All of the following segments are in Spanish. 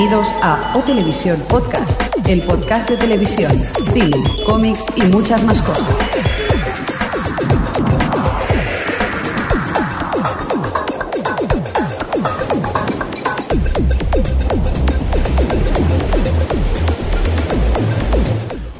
Bienvenidos a O Televisión Podcast, el podcast de televisión, cine, cómics y muchas más cosas.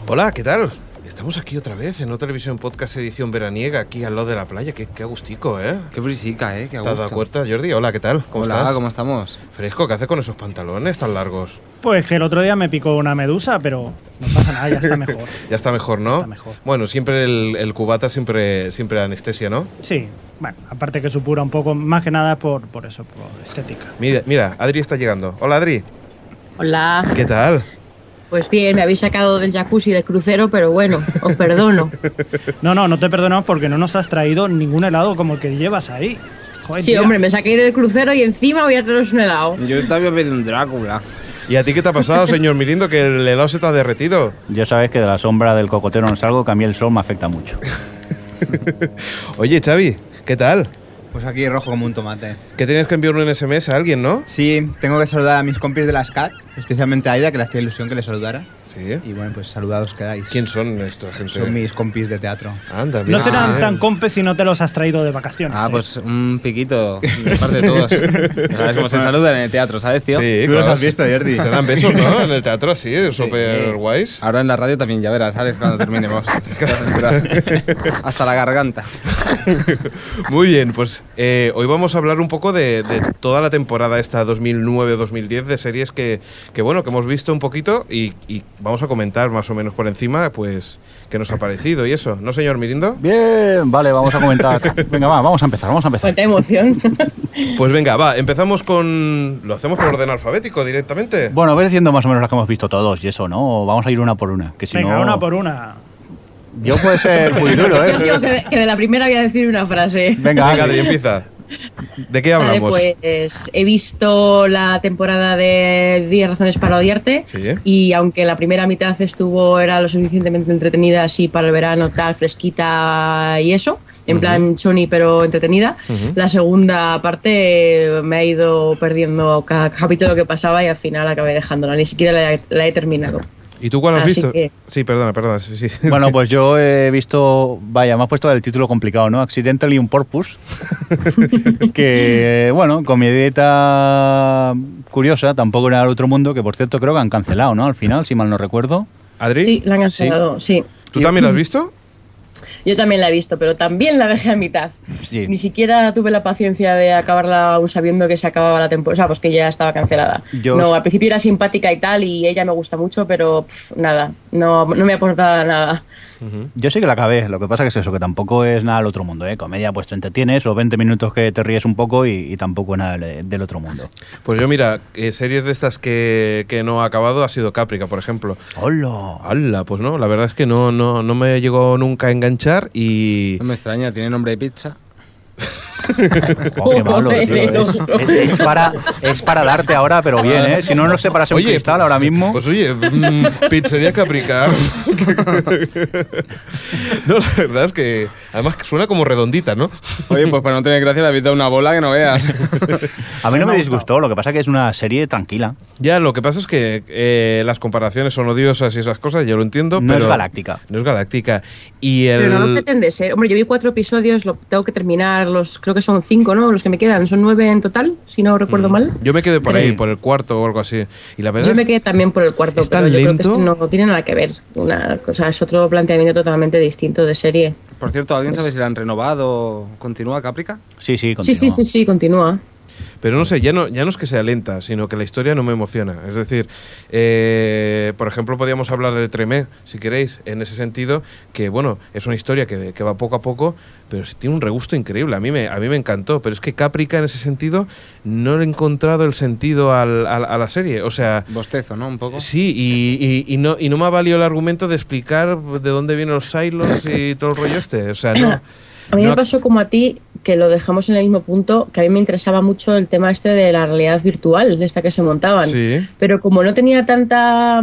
Hola, ¿qué tal? Estamos aquí otra vez en otra televisión podcast edición veraniega, aquí al lado de la playa. Qué, qué agustico, ¿eh? Qué brisica, ¿eh? Qué ¿Te has dado cuenta, Jordi? Hola, ¿qué tal? ¿Cómo Hola, estás? ¿cómo estamos? Fresco, ¿qué hace con esos pantalones tan largos? Pues que el otro día me picó una medusa, pero no pasa nada, ya está mejor. Ya está mejor, ¿no? Está mejor. Bueno, siempre el, el cubata, siempre, siempre anestesia, ¿no? Sí, bueno, aparte que supura un poco, más que nada por, por eso, por estética. Mira, mira, Adri está llegando. Hola, Adri. Hola. ¿Qué tal? Pues bien, me habéis sacado del jacuzzi del crucero, pero bueno, os perdono. No, no, no te perdonamos porque no nos has traído ningún helado como el que llevas ahí. Joder, Sí, tía. hombre, me saqué del crucero y encima voy a traeros un helado. Yo te había pedido un Drácula. ¿Y a ti qué te ha pasado, señor Mirindo, que el helado se te ha derretido? Ya sabes que de la sombra del cocotero no salgo, que a mí el sol me afecta mucho. Oye, Xavi, ¿qué tal? Pues aquí rojo como un tomate. Que tienes que enviar un SMS a alguien, ¿no? Sí, tengo que saludar a mis compis de las CAT, especialmente a Aida, que le hacía ilusión que le saludara. Sí. Y bueno, pues saludados quedáis. ¿Quién son esta gente? Son mis compis de teatro. Anda, No mira. serán Ah, tan compes si no te los has traído de vacaciones. Ah, ¿eh? pues un piquito de parte de todos. ¿Sabes cómo se saludan en el teatro, sabes, tío? Sí, Tú los claro, has visto, Jordi. Se dan besos, ¿no? En el teatro, sí, súper guays. Ahora en la radio también, ya verás, ¿sabes? Cuando terminemos. Hasta la garganta. Muy bien, pues eh, hoy vamos a hablar un poco de, de toda la temporada esta 2009-2010 de series que, que, bueno, que hemos visto un poquito y, y vamos a comentar más o menos por encima, pues, qué nos ha parecido y eso, ¿no, señor Mirindo? Bien, vale, vamos a comentar. Venga, va, vamos a empezar, vamos a empezar. Cuánta emoción. Pues venga, va, empezamos con... ¿Lo hacemos por orden alfabético directamente? Bueno, ves diciendo más o menos las que hemos visto todos y eso, ¿no? O Vamos a ir una por una. Que si Venga, no, una por una. Yo puede ser muy duro, Yo os ¿eh? digo que de, que de la primera voy a decir una frase. Venga, Venga, empieza. ¿De qué Vale, hablamos? pues he visto la temporada de 10 razones para odiarte Sí. y aunque la primera mitad estuvo era lo suficientemente entretenida así para el verano tal fresquita y eso en plan Sony pero entretenida la segunda parte me ha ido perdiendo cada capítulo que pasaba y al final acabé dejándola ni siquiera la, la he terminado ¿Y tú cuál has Así visto? que- Sí, perdona, perdona, sí, sí. Bueno, pues yo he visto, vaya, me has puesto el título complicado, ¿no? Accidentally on Purpose. que, bueno, comedieta curiosa, tampoco era el otro mundo, que por cierto creo que han cancelado, ¿no? Al final, si mal no recuerdo. ¿Adri? sí la han cancelado sí. ¿Tú también la has visto? Yo también la he visto pero también la dejé a mitad Sí. Ni siquiera tuve la paciencia de acabarla aún sabiendo que se acababa la temporada, o sea, pues que ya estaba cancelada. Yo- No, al principio era simpática y tal, y ella me gusta mucho, pero pf, nada, no, no me aporta nada. Yo sí que la acabé, lo que pasa que es eso, que tampoco es nada del otro mundo, ¿eh? Comedia pues te entretienes o 20 minutos que te ríes un poco y, y tampoco es nada del, del otro mundo. Pues yo, mira, eh, series de estas que, que no ha acabado ha sido Caprica, por ejemplo. ¡Hola! ¡Hala! Pues no, la verdad es que no, no, no me llegó nunca a enganchar y... No me extraña, tiene nombre de pizza. Oh, qué malo, tío. Joder, Es, para, es para darte ahora, pero bien, ¿eh? Si no, no sé para ser un cristal pues- ahora mismo. Pues oye, mm, pizzería Caprica. no, la verdad es que además suena como redondita, ¿no? Oye, pues para no tener gracia le habéis dado una bola que no veas. a mí no me disgustó, lo que pasa que es una serie tranquila. Ya, lo que pasa es que eh, las comparaciones son odiosas y esas cosas, yo lo entiendo, No pero... es galáctica. No es galáctica. Y el... Pero no lo pretende ser. Hombre, yo vi cuatro episodios, lo tengo que terminar, los creo que son cinco, ¿no? Los que me quedan, son nueve en total, si no recuerdo mal. Yo me quedé por ahí, Sí. por el cuarto o algo así. Y la verdad... Yo me quedé también por el cuarto, ¿Es tan pero yo creo que es lento? no tiene nada que ver. Una cosa, es otro planteamiento totalmente distinto de serie. Por cierto, ¿alguien sabe si la han renovado? ¿Continúa Caprica? Sí, sí, Sí, continúa. sí, sí, sí, continúa. Pero no sé, ya no, ya no es que sea lenta, sino que la historia no me emociona. Es decir, eh, por ejemplo, podríamos hablar de Tremé, si queréis, en ese sentido, que bueno, es una historia que, que va poco a poco, pero sí tiene un regusto increíble. A mí, me, a mí me encantó, pero es que Caprica en ese sentido no le he encontrado el sentido al- al- a la serie. O sea, Bostezo, ¿no? Un poco. sí, y, y- y no, y no me ha valido el argumento de explicar de dónde vienen los silos y todo el rollo este. O sea, no. A mí no me pasó como a ti, que lo dejamos en el mismo punto, que a mí me interesaba mucho el tema este de la realidad virtual, esta que se montaban. Sí. Pero como no tenía tanta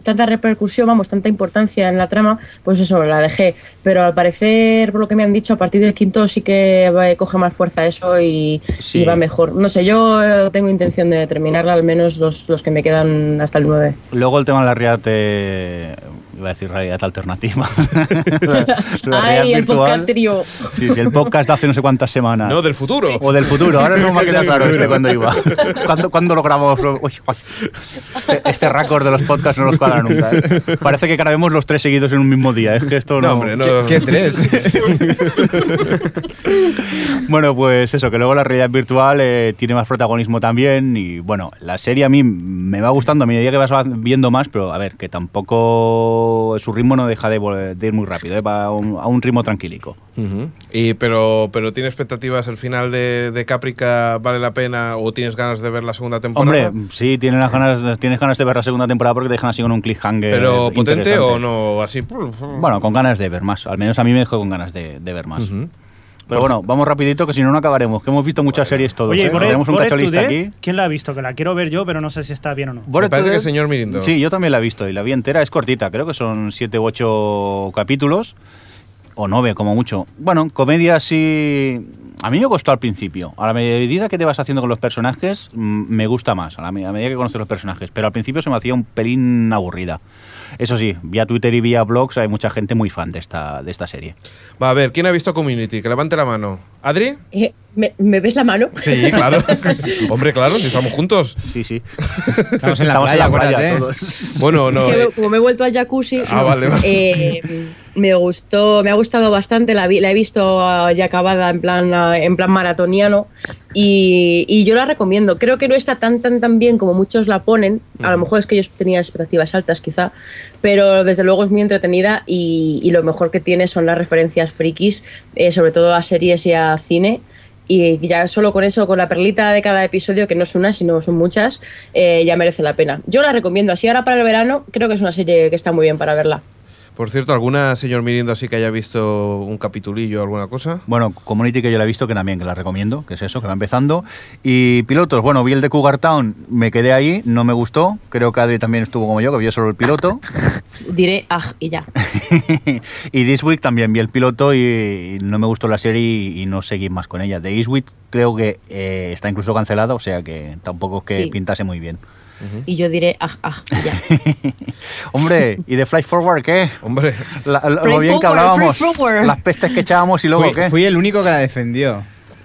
tanta repercusión, vamos, tanta importancia en la trama, pues eso, la dejé. Pero al parecer, por lo que me han dicho, a partir del quinto sí que va- coge más fuerza eso y, Sí. y va mejor. No sé, yo eh, tengo intención de terminarla, al menos los, los que me quedan hasta el 9. Luego el tema de la realidad, eh, iba a decir realidad alternativa. la, la Ay, realidad el podcast trío. Sí, sí, el podcast de hace no sé cuántas semanas. No, del futuro. O del futuro, ahora no me queda Del claro este cuándo iba. ¿Cuándo, cuándo lo grabamos? Uy, uy. Este, este récord de los podcasts no los cuadra nunca. ¿eh? Parece que grabemos los tres seguidos en un mismo día. Es que esto no. No, hombre, no. ¿Qué tres? Bueno, pues eso, que luego la realidad virtual eh, tiene más protagonismo también. Y bueno, la serie a mí me va gustando a medida que vas viendo más, pero a ver, que tampoco su ritmo no deja de, ir muy rápido, ¿eh? va a un, a un ritmo tranquilico. Y, pero, pero ¿tiene expectativas el final de, de Caprica? ¿Vale la pena o tienes ganas de ver la segunda temporada? Hombre, sí, tienes, las ganas, tienes ganas de ver la segunda temporada porque te dejan así con un cliffhanger. ¿Pero potente o no? Así. Bueno, con ganas de ver más. Al menos a mí me dejó con ganas de, de ver más. Pero bueno, vamos rapidito que si no, no acabaremos. Que hemos visto muchas series todos. Oye, ¿eh? y Bored- Tenemos un cacholista Today, aquí. ¿quién la ha visto? Que la quiero ver yo, pero no sé si está bien o no. Bored parece Today- que el señor Mirindo. Sí, yo también la he visto y la vi entera. Es cortita, creo que son siete u ocho capítulos. O nueve, como mucho. Bueno, comedia sí. A mí me costó al principio. A la medida que te vas haciendo con los personajes, mm, me gusta más. A la medida que conoces los personajes. Pero al principio se me hacía un pelín aburrida. Eso sí, vía Twitter y vía blogs hay mucha gente muy fan de esta, de esta serie. Va a ver, ¿quién ha visto Community? Que levante la mano. ¿Adri? Eh, ¿me, me ves la mano? Sí, claro. Hombre, claro, si estamos juntos. Sí, sí. Estamos en la Estamos playa, en la playa acuérdate. todos. Bueno, no. Que me- eh, como me he vuelto al jacuzzi, Ah, vale, vale. eh, me gustó, me ha gustado bastante, la, vi- la he visto ah, ya acabada en plan, ah, en plan maratoniano y, y yo la recomiendo. Creo que no está tan tan tan bien como muchos la ponen, a lo mejor es que yo tenía expectativas altas quizá, pero desde luego es muy entretenida y, y lo mejor que tiene son las referencias frikis, eh, sobre todo a series y a cine. Y ya solo con eso, con la perlita de cada episodio, que no es una, sino son muchas, eh, ya merece la pena. Yo la recomiendo. Así ahora para el verano, creo que es una serie que está muy bien para verla. Por cierto, ¿alguna señor Mirindo así que haya visto un capitulillo o alguna cosa? Bueno, Community que yo la he visto, que también que la recomiendo, que es eso, que va empezando. Y pilotos, bueno, vi el de Cougar Town, me quedé ahí, no me gustó. Creo que Adri también estuvo como yo, que vio solo el piloto. Diré, ah, y ya. y This Week también vi el piloto y, no me gustó la serie y, no seguí más con ella. The This Week creo que eh, está incluso cancelada, o sea que tampoco es que Sí. pintase muy bien. Y yo diré, ah, ah, ya. Hombre, ¿y de Fly Forward qué? Hombre, La- lo bien que hablábamos, las pestes que echábamos y luego Fui, qué. fui el único que la defendió.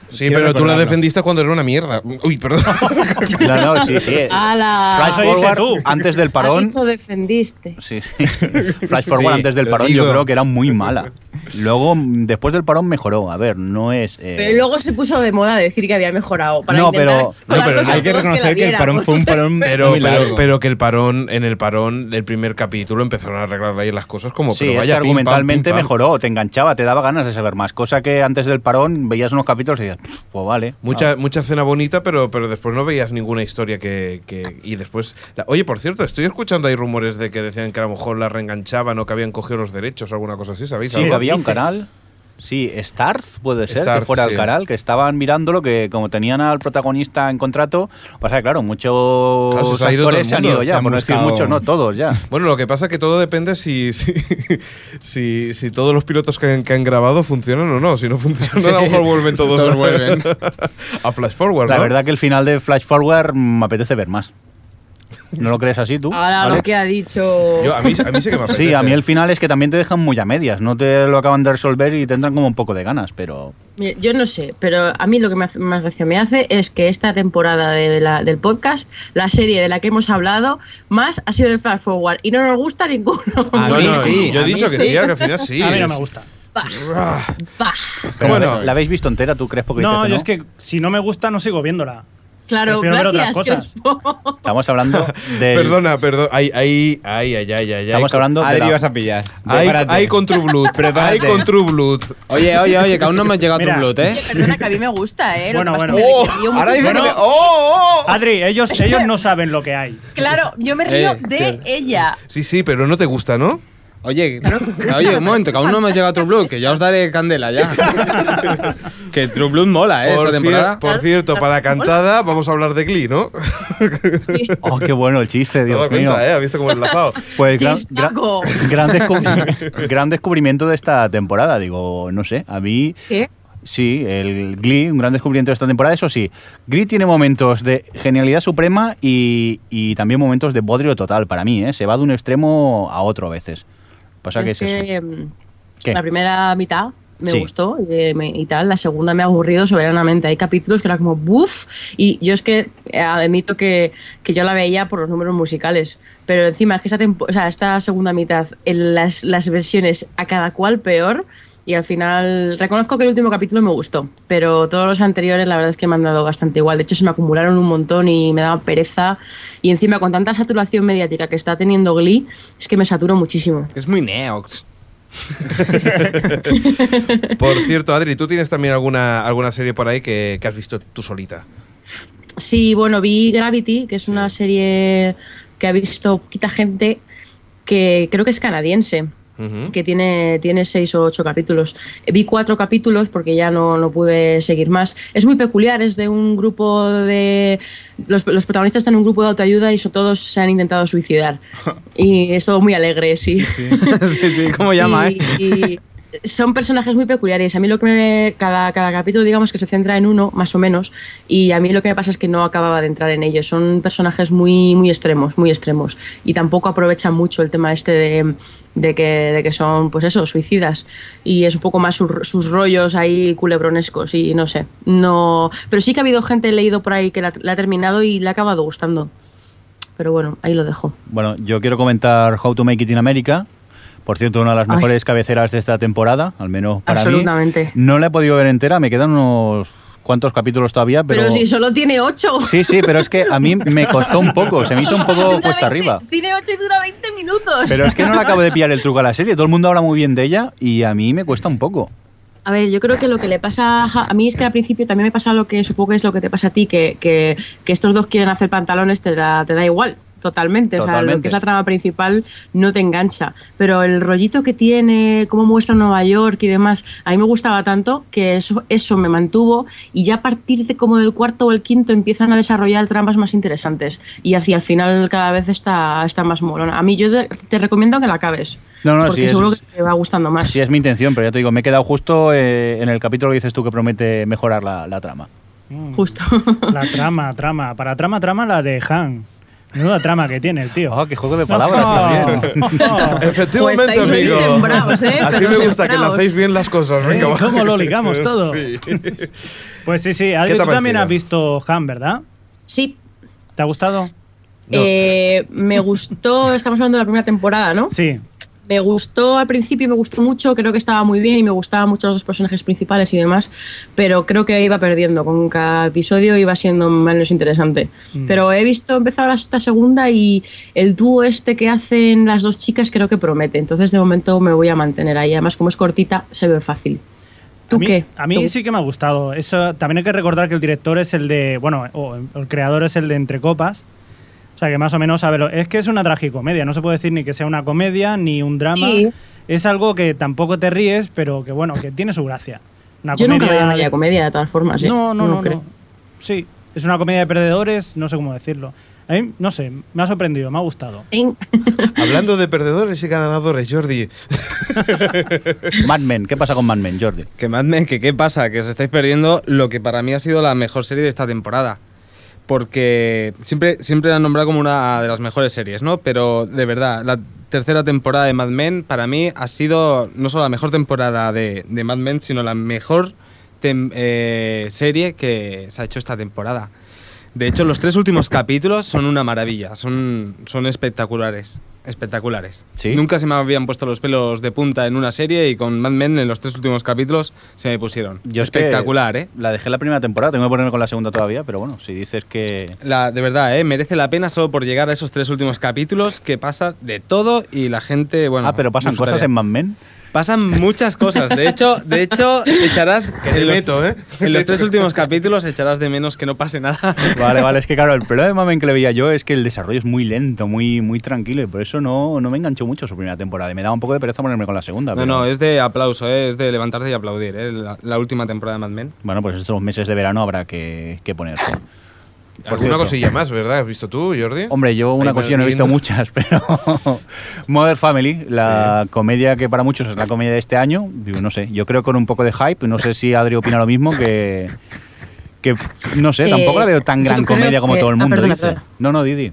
sí, Quiero pero tú la defendiste cuando era una mierda. Uy, perdón. No, no, sí, sí. ¡Hala! Flash Forward tú. antes del Ha parón. dicho defendiste. Sí, sí. Flash Forward Sí, antes del parón digo. yo creo que era muy mala. Luego, después del parón mejoró. A ver, no es... eh, Pero luego se puso de moda decir que había mejorado. Para No, pero- no, Hay que reconocer que, el parón fue un parón Pero, muy pero, largo. pero que el parón, en el parón del primer capítulo empezaron a arreglar ahí las cosas como Sí, pero es vaya, que pim, pam, argumentalmente pim, pam. mejoró, te enganchaba, te daba ganas de saber más. Cosa que antes del parón veías unos capítulos y decías, "Pff, pues vale. Mucha, mucha escena bonita, pero, pero después no veías ninguna historia que. que- y después. la- oye, por cierto, estoy escuchando ahí rumores de que decían que a lo mejor la reenganchaban o que habían cogido los derechos o alguna cosa así, ¿sabéis? Sí, algo? Había un canal. Sí, Stars puede ser, que fuera sí. el canal, que estaban mirándolo, que como tenían al protagonista en contrato, pasa que claro, muchos Claro, se actores se han ido ya, por no decir muchos, no, todos ya. Bueno, lo que pasa es que todo depende si, si, si, si todos los pilotos que han, que han grabado funcionan o no. Si no funcionan, a lo mejor vuelven todos, Todos vuelven. a Flash Forward. La ¿no? verdad que el final de Flash Forward me apetece ver más. ¿No lo crees así tú? Ahora lo Alex? que ha dicho. Yo, a, mí, a mí sí que me apetece. Sí, a mí el final es que también te dejan muy a medias, no te lo acaban de resolver y tendrán como un poco de ganas, pero Mira, Yo no sé, pero a mí lo que me hace- más gracia me hace es que esta temporada de la- del podcast, la serie de la que hemos hablado, más ha sido de Flash Forward y no nos gusta ninguno. A No, mí no, sí, yo he a dicho que sí. sí, al final sí. a mí no me gusta. Bah, Ah, bah. Pero Bueno. ¿La habéis visto entera, tú crees? Porque No, dices yo es que si no me gusta, no sigo viéndola. Claro, Prefiero ver otras gracias. cosas. Estamos hablando de. Perdona, perdón. Ahí, ahí, ahí, ahí, ahí. Estamos hablando de. Adri la- vas a pillar. Hay, con True Blood. hay Prepárate. con True Blood. Oye, oye, oye, que aún no me ha llegado Mira. tu blood, ¿eh? Oye, perdona, que a mí me gusta, ¿eh? Lo Bueno, que pasa es bueno. que me- ¡Oh! Ahora que Bueno. me- ¡Oh! oh! Adri, ellos, ellos no saben lo que hay. Claro, yo me río Eh, de ella. Sí, sí, pero no te gusta, ¿no? Oye, oye, un momento, que aún no me llega True Blood, que ya os daré candela ya. que True Blood mola, ¿eh? Por, Esta cier- temporada. por cierto, para cantada vamos a hablar de Glee, ¿no? Sí. Oh, qué bueno el chiste, Dios mío. cuenta, ¿eh? ¿Has visto cómo enlazado? Pues gran- gran, descu- gran descubrimiento de esta temporada. Digo, no sé, a mí ¿Qué? sí, el Glee, un gran descubrimiento de esta temporada. Eso sí, Glee tiene momentos de genialidad suprema y, y también momentos de bodrio total para mí. ¿eh? Se va de un extremo a otro a veces. Pasa que es Es eso. mm, ¿Qué? La primera mitad me Sí. gustó y, me- y tal, la segunda me ha aburrido soberanamente. Hay capítulos que era como buff y yo es que eh, admito que, que yo la veía por los números musicales, pero encima es que esta, tempo- o sea, esta segunda mitad, en las, las versiones a cada cual peor y al final reconozco que el último capítulo me gustó, pero todos los anteriores la verdad es que me han dado bastante igual. De hecho se me acumularon un montón y me daba pereza y encima con tanta saturación mediática que está teniendo Glee es que me saturo muchísimo. Es muy neox. Por cierto, Adri, ¿tú tienes también alguna, alguna serie por ahí que, que has visto tú solita? Sí, bueno, vi Gravity, que es una serie que ha visto poquita gente, que creo que es canadiense, Que tiene, tiene seis o ocho capítulos. Vi cuatro capítulos porque ya no, no pude seguir más. Es muy peculiar, es de un grupo de... Los, los protagonistas están en un grupo de autoayuda y so- todos se han intentado suicidar. Y es todo muy alegre, sí. sí, sí, ¿cómo llama, y, eh? y son personajes muy peculiares. A mí lo que me. Cada, cada capítulo, digamos que se centra en uno, más o menos. Y a mí lo que me pasa es que no acababa de entrar en ellos. Son personajes muy, muy extremos, muy extremos. Y tampoco aprovechan mucho el tema este de, de que, de que son, pues eso, suicidas. Y es un poco más sus, sus rollos ahí culebronescos. Y no sé. no Pero sí que ha habido gente, leído por ahí, que la, la ha terminado y le ha acabado gustando. Pero bueno, ahí lo dejo. Bueno, yo quiero comentar How to Make It in America. Por cierto, una de las Ay. mejores cabeceras de esta temporada, al menos para Absolutamente. mí. No la he podido ver entera, me quedan unos cuantos capítulos todavía, pero... Pero, si solo tiene ocho. Sí, sí, pero es que a mí me costó un poco, se me hizo un poco Dura cuesta 20 arriba. Tiene 8 y dura 20 minutos. Pero es que no le acabo de pillar el truco a la serie, todo el mundo habla muy bien de ella y a mí me cuesta un poco. A ver, yo creo que lo que le pasa a a mí es que al principio también me pasa lo que supongo que es lo que te pasa a ti, que, que, que estos dos quieren hacer pantalones, te da, te da igual. Totalmente. O sea, lo Totalmente. que es la trama principal no te engancha. Pero el rollito que tiene, cómo muestra Nueva York y demás, a mí me gustaba tanto que eso, eso me mantuvo y ya a partir de como del cuarto o el quinto empiezan a desarrollar tramas más interesantes. Y hacia el final cada vez está, está más molona. A mí yo te, te recomiendo que la acabes. No, no, porque sí, es- seguro que te va gustando más. Sí, es mi intención, pero ya te digo, me he quedado justo eh, en el capítulo que dices tú que promete mejorar la, la trama. Justo. La trama, trama. Para trama, trama la de Han. Menuda trama que tiene el tío. Oh, qué juego de palabras también. Efectivamente, Pues amigo. ¿eh? Así Pero me gusta, que sembrados. lacéis bien las cosas. Venga, Eh, va. ¿Cómo lo ligamos todo? Sí. Pues sí, sí. Adri, ¿Qué te tú también parecido? has visto Han, ¿verdad? Sí, ¿Te ha gustado? No. Eh, me gustó, estamos hablando de la primera temporada, ¿no? Sí. Me gustó al principio, me gustó mucho, creo que estaba muy bien y me gustaban mucho los dos personajes principales y demás, pero creo que iba perdiendo, con cada episodio iba siendo menos interesante. Mm. Pero he visto empezar esta segunda y el dúo este que hacen las dos chicas creo que promete, entonces de momento me voy a mantener ahí, además como es cortita se ve fácil. ¿Tú a mí, qué? A mí ¿Tú? sí que me ha gustado. Eso, también hay que recordar que el director es el de. Bueno, o el creador es el de Entre Copas. O sea que más o menos, a ver, es que es una tragicomedia. No se puede decir ni que sea una comedia ni un drama. Sí. Es algo que tampoco te ríes, pero que bueno, que tiene su gracia. Una Yo nunca comedia la llamaría de- comedia de todas formas. ¿eh? No, no, no, creo. no. Sí, es una comedia de perdedores, no sé cómo decirlo. A mí, no sé, me ha sorprendido, me ha gustado. Hablando de perdedores y ganadores, Jordi. Mad Men, ¿qué pasa con Mad Men, Jordi? Que Mad Men, que qué pasa, que os estáis perdiendo lo que para mí ha sido la mejor serie de esta temporada. Porque siempre, siempre la han nombrado como una de las mejores series, ¿no? Pero de verdad, la tercera temporada de Mad Men para mí ha sido no solo la mejor temporada de, Mad Men, sino la mejor eh, serie que se ha hecho esta temporada. De hecho, los tres últimos capítulos son una maravilla, son, son espectaculares. Espectaculares. ¿Sí? Nunca se me habían puesto los pelos de punta en una serie y con Mad Men en los tres últimos capítulos se me pusieron. Yo es que Espectacular, ¿eh? La dejé la primera temporada, tengo que ponerme con la segunda todavía, pero bueno, si dices que... La, de verdad, ¿eh? merece la pena solo por llegar a esos tres últimos capítulos que pasa de todo y la gente, bueno... ah, pero pasan cosas en Mad Men. Pasan muchas cosas. De hecho, de hecho echarás te en los, meto, ¿eh? en los tres últimos capítulos echarás de menos que no pase nada. Vale, vale, es que claro, el problema que le veía yo es que el desarrollo es muy lento, muy, muy tranquilo y por eso no, no me enganchó mucho su primera temporada. Y me daba un poco de pereza ponerme con la segunda. No, pero- no, es de aplauso, ¿eh? es de levantarse y aplaudir. ¿eh? La, la última temporada de Mad Men. Bueno, pues estos meses de verano habrá que, que ponerse. Por Alguna cierto. cosilla más, ¿verdad? ¿Has visto tú, Jordi? Hombre, yo una Ahí cosilla no he visto muchas, pero Mother Family, la comedia que para muchos es la comedia de este año, digo, no sé, yo creo con un poco de hype, no sé si Adri opina lo mismo, que, que no sé, tampoco Eh, la veo tan gran comedia como que- todo el ah, mundo perdona, dice. perdona. No, no, Didi.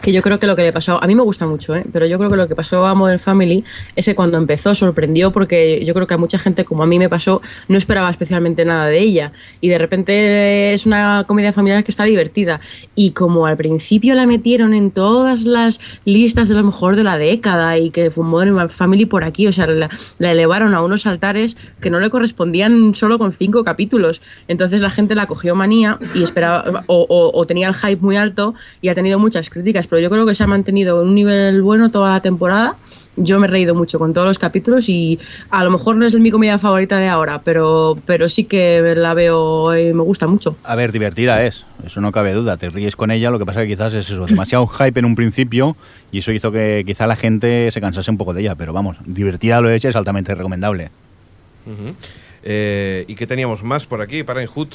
Que yo creo que lo que le pasó, a mí me gusta mucho, ¿eh? pero yo creo que lo que pasó a Modern Family es que cuando empezó sorprendió porque yo creo que a mucha gente, como a mí me pasó, no esperaba especialmente nada de ella. Y de repente es una comedia familiar que está divertida. Y como al principio la metieron en todas las listas de lo mejor de la década y que fue Modern Family por aquí, o sea, la, la elevaron a unos altares que no le correspondían solo con cinco capítulos. Entonces la gente la cogió manía y esperaba, o, o- o tenía el hype muy alto y ha tenido muchas críticas, pero yo creo que se ha mantenido en un nivel bueno toda la temporada. Yo me he reído mucho con todos los capítulos y a lo mejor no es mi comedia favorita de ahora, pero, pero sí que la veo y me gusta mucho. A ver, divertida es, eso no cabe duda, te ríes con ella, lo que pasa que quizás es eso, demasiado hype en un principio y eso hizo que quizá la gente se cansase un poco de ella, pero vamos, divertida lo es y es altamente recomendable. Ujú. Eh, ¿Y qué teníamos más por aquí, para Hood?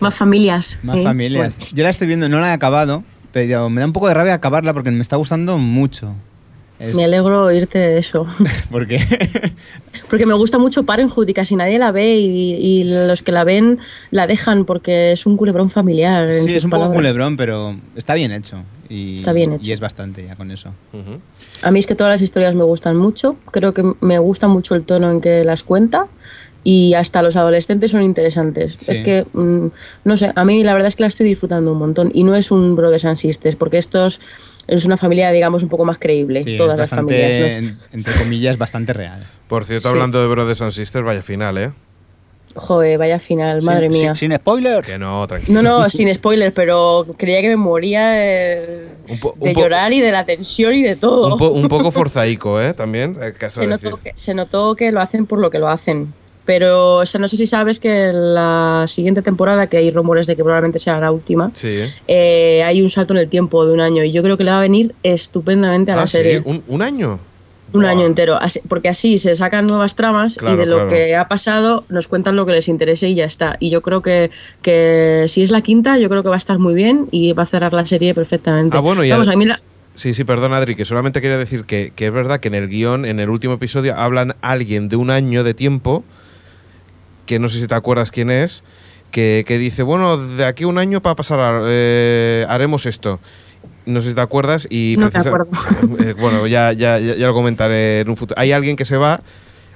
Más familias. Más ¿eh? familias. Bueno, Yo la estoy viendo, no la he acabado, pero me da un poco de rabia acabarla porque me está gustando mucho. Es- me alegro oírte de eso. Porque Porque me gusta mucho Parenthood y casi nadie la ve y, y los que la ven la dejan porque es un culebrón familiar. en sí, es un poco palabras. culebrón, pero está bien hecho. Y, Está bien hecho. Y es bastante ya con eso. Ujú. A mí es que todas las historias me gustan mucho. Creo que me gusta mucho el tono en que las cuenta. Y hasta los adolescentes son interesantes. Sí. Es que, mm, no sé, a mí la verdad es que la estoy disfrutando un montón. Y no es un Brothers and Sisters, porque estos es una familia, digamos, un poco más creíble. Sí, todas es las familias. entre comillas, bastante real. Por cierto, Sí. hablando de Brothers and Sisters, vaya final, ¿eh? Joder, vaya final, madre Sin- mía. Sin, sin spoilers. Que no, tranquilo. No, no, sin spoilers, pero creía que me moría de, Un po- de llorar y de la tensión y de todo. Un, po- un poco forzaico, ¿eh? También, que se, decir. notó que, se notó que lo hacen por lo que lo hacen. Pero o sea, no sé si sabes que la siguiente temporada, que hay rumores de que probablemente sea la última, Sí. eh, hay un salto en el tiempo de un año. Y yo creo que le va a venir estupendamente a la Ah, sí, serie. ¿Un, un año. Un año entero, Así- porque así se sacan nuevas tramas Claro, y de lo claro. que ha pasado nos cuentan lo que les interese y ya está. Y yo creo que, que si es la quinta, yo creo que va a estar muy bien y va a cerrar la serie perfectamente. Ah, bueno, y Vamos, ad- a mí la- Sí, sí, perdón, Adri, que solamente quería decir que, que es verdad que en el guion, en el último episodio, hablan alguien de un año de tiempo, que no sé si te acuerdas quién es, que, que dice, bueno, de aquí a un año para pasar, a- eh, haremos esto. No sé si te acuerdas y... No acuerdo. Eh, bueno, ya, ya, ya, lo comentaré en un futuro. Hay alguien que se va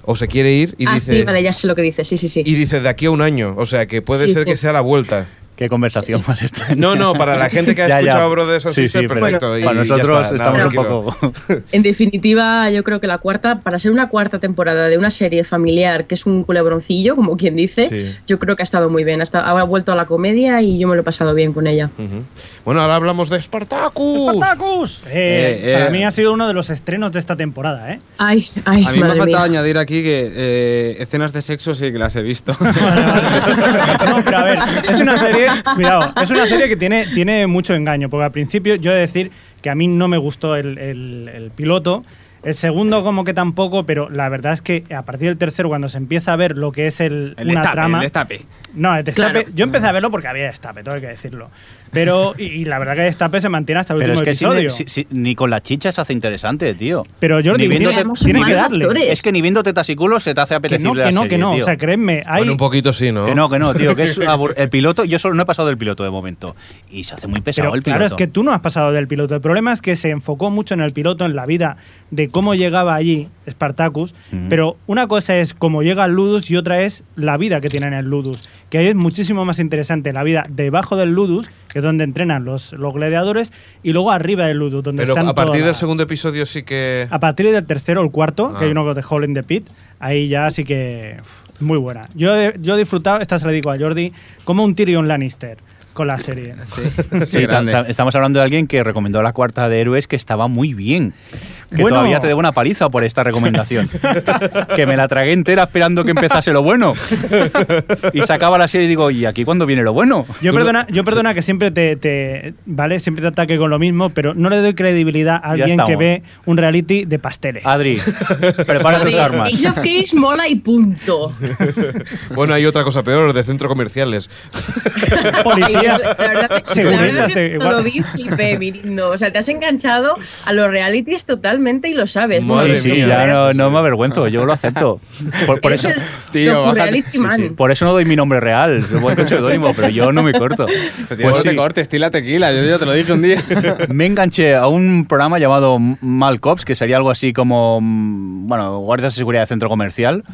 o se quiere ir y ah, dice... sí, vale, ya sé lo que dices, sí, sí, sí. Y dice de aquí a un año, o sea que puede Sí, ser sí. que sea la vuelta. Qué conversación más extraña. No, no, para la gente que ha Ya, ya. escuchado Brothers and Sí, sí, Sisters, pero perfecto. y Para nosotros está, estamos nada, un poco. En definitiva, yo creo que la cuarta, para ser una cuarta temporada de una serie familiar que es un culebroncillo, como quien dice, Sí. yo creo que ha estado muy bien. Ha vuelto a la comedia y yo me lo he pasado bien con ella. Bueno, ahora hablamos de Spartacus. ¡Spartacus! Eh, Eh, eh. Para mí ha sido uno de los estrenos de esta temporada, ¿eh? Ay, ay, A mí me madre falta mía. añadir aquí que eh, escenas de sexo sí que las he visto. No, pero a ver, es una serie, cuidado, es una serie que tiene, tiene mucho engaño, porque al principio yo he de decir que a mí no me gustó el, el- el piloto, el segundo como que tampoco, pero la verdad es que a partir del tercero, cuando se empieza a ver lo que es el, El una destape, trama... el destape. No, el destape, Claro. yo empecé a verlo porque había destape, todo hay que decirlo. Pero, y, y la verdad que destape se mantiene hasta el Pero es último que episodio. si- si- ni con la chicha se hace interesante, tío. pero Jordi, ni viendo tiene, te- Además, tiene son que darle. actores. Es que ni viendo tetas y culos se te hace Que no, apetecible que la no, serie, que no. tío. O sea, créeme, hay, Bueno, un poquito sí, ¿no? Que no, que no, tío, que es el piloto, yo solo no he pasado del piloto de momento. Y se hace muy pesado Pero el piloto. claro, es que tú no has pasado del piloto. El problema es que se enfocó mucho en el piloto, en la vida de cómo llegaba allí Spartacus. Pero una cosa es cómo llega el Ludus y otra es la vida que tiene en el Ludus. Que ahí es muchísimo más interesante la vida debajo del Ludus, que es donde entrenan los, los gladiadores, y luego arriba del Ludus, donde Pero están a partir del segundo episodio sí que... A partir del tercero o el cuarto, Ah. que hay uno de Hole in the Pit, ahí ya sí que. uf, muy buena. Yo, he- yo he disfrutado, esta se la digo a Jordi, como un Tyrion Lannister con la serie. Sí, estamos hablando de alguien que recomendó la cuarta de Héroes que estaba muy bien. Que Bueno. todavía te debo una paliza por esta recomendación. que me la tragué entera esperando que empezase lo bueno. y se acaba la serie y digo, ¿y aquí cuándo viene lo bueno? Yo no- perdona, yo perdona que siempre te, te- vale, siempre te ataque con lo mismo, pero no le doy credibilidad a alguien que ve un reality de pasteles. Adri, prepara tus armas. Ace of Case mola y punto. Bueno, hay otra cosa peor, de centros comerciales. Policías, La verdad, la seguritas verdad de- que cuando lo vi flipé, Mirindo. O sea, te has enganchado a los realities totalmente y lo sabes. Madre Sí, sí, mía. ya no, no me avergüenzo, yo lo acepto. Por, por eso, Tío, sí, por eso no doy mi nombre real, buen pseudónimo, pero yo no me corto. Pues, Pues no te sí, cortes, tila tequila, yo ya te lo dije un día. me enganché a un programa llamado Mal Cops, que sería algo así como, mm, bueno, guardias de seguridad de centro comercial.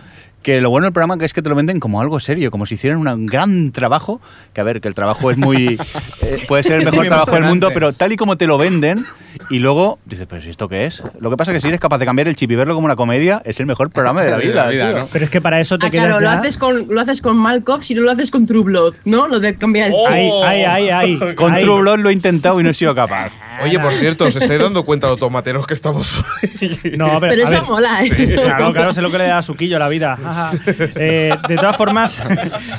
Que lo bueno del programa es que te lo venden como algo serio, como si hicieran un gran trabajo. Que a ver, que el trabajo es muy. eh, puede ser el mejor trabajo del mundo, pero tal y como te lo venden, y luego dices, pero ¿y esto qué es? Lo que pasa es que si eres capaz de cambiar el chip y verlo como una comedia, es el mejor programa de la De la vida. pero es que para eso te Ah, quedas claro, lo haces, con, lo haces con Malcolm si no lo haces con True Blood, ¿no? Lo de cambiar el chip. Ay, ay, ay, ay. Con ay. True Blood lo he intentado y no he sido capaz. Oye, por cierto, ¿os estáis dando cuenta lo tomateros que estamos hoy? No, pero, Pero eso ver, mola, eso. Claro, claro, sé lo que le da a Suquillo a la vida. Eh, de todas formas,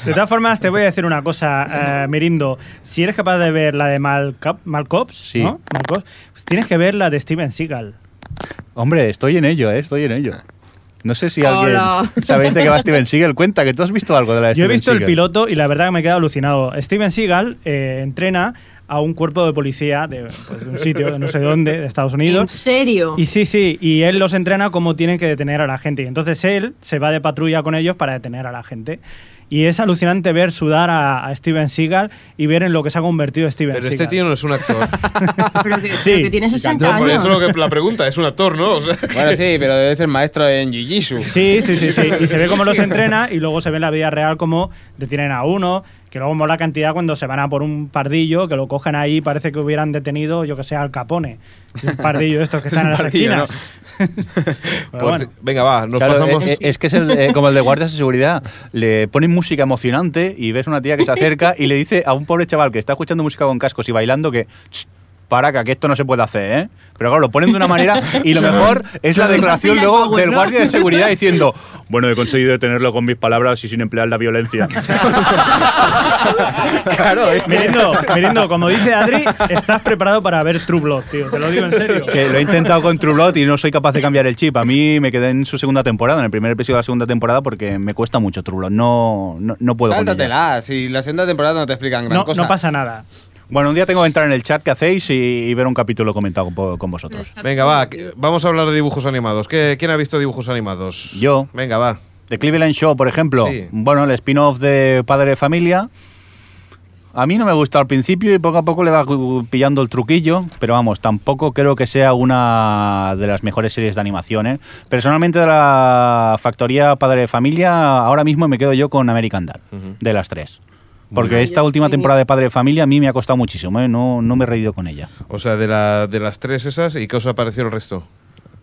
de todas formas, te voy a decir una cosa, eh, Mirindo. Si eres capaz de ver la de Malcop, Malcops, Sí. ¿no? Malcops, pues tienes que ver la de Steven Seagal. Hombre, estoy en ello, ¿eh? estoy en ello. No sé si alguien. Hola. ¿Sabéis de qué va Steven Seagal? Cuenta que tú has visto algo de la de Yo he visto el Seagal. piloto y la verdad que me he quedado alucinado. Steven Seagal eh, entrena a un cuerpo de policía de, pues, de un sitio, de no sé dónde, de Estados ¿En Unidos. serio? Y sí, sí, y él los entrena cómo tienen que detener a la gente. Y entonces él se va de patrulla con ellos para detener a la gente. Y es alucinante ver sudar a, a Steven Seagal y ver en lo que se ha convertido Steven Pero Seagal. este tío no es un actor. Pero que, Sí. pero que tiene 60 No, por años. eso lo que la pregunta, es un actor, ¿no? O sea, Bueno, sí, pero debe ser maestro en Jiu-Jitsu. Sí, sí, sí, sí. Y se ve cómo los entrena y luego se ve en la vida real cómo detienen a uno, que luego mola cantidad cuando se van a por un pardillo, que lo cogen ahí, parece que hubieran detenido, yo que sé, al Capone. Un pardillo de estos que están en las Pardillo, esquinas. Pero bueno. venga, va, nos Claro, pasamos. eh, eh, es que es el, eh, como el de guardias de seguridad. Le ponen música emocionante y ves una tía que se acerca y le dice a un pobre chaval que está escuchando música con cascos y bailando que "Ch, para que esto no se puede hacer, ¿eh? Pero claro, lo ponen de una manera y lo mejor es la declaración luego del guardia de seguridad diciendo bueno, he conseguido detenerlo con mis palabras y sin emplear la violencia. claro, es que, Mirindo, Mirindo, como dice Adri, estás preparado para ver True Blood, tío. Te lo digo en serio. que lo he intentado con True Blood y no soy capaz de cambiar el chip. A mí me quedé en su segunda temporada, en el primer episodio de la segunda temporada, porque me cuesta mucho True Blood. No, no, no puedo con ella. Sáltatela, si la segunda temporada no te explican gran No, cosa. no pasa nada. Bueno, un día tengo que entrar en el chat que hacéis y, y ver un capítulo comentado con, con vosotros. Venga, va, que- vamos a hablar de dibujos animados. ¿Qué- ¿Quién ha visto dibujos animados? Yo. Venga, va. The Cleveland Show, por ejemplo. Sí. Bueno, el spin-off de Padre de Familia. A mí no me gustó al principio y poco a poco le va pillando el truquillo, pero vamos, tampoco creo que sea una de las mejores series de animación. ¿eh? Personalmente de la factoría Padre de Familia, ahora mismo me quedo yo con American Dad, de las tres. Porque bien. esta última temporada de Padre de Familia a mí me ha costado muchísimo, ¿eh? no, no me he reído con ella. O sea, de, la, de las tres esas, ¿y qué os ha parecido el resto?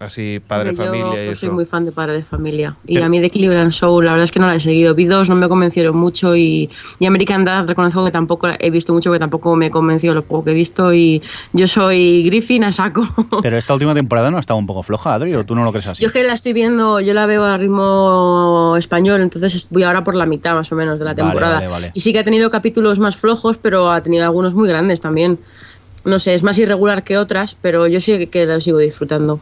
Así, padre, Yo, familia y pues, eso. soy muy fan de Padre de Familia. Y a mí de Cleveland Show, la verdad es que no la he seguido. Vi dos, no me convencieron mucho. Y, y American Dad, reconozco que tampoco he visto mucho, que tampoco me convenció lo poco que he visto. Y yo soy Griffin a saco. Pero esta última temporada no ha estado un poco floja, Adri, o tú no lo crees así. Yo es que la estoy viendo, yo la veo a ritmo español, entonces voy ahora por la mitad más o menos de la Vale, temporada. vale, vale. Y sí que ha tenido capítulos más flojos, pero ha tenido algunos muy grandes también. No sé, es más irregular que otras, pero yo sí que la sigo disfrutando.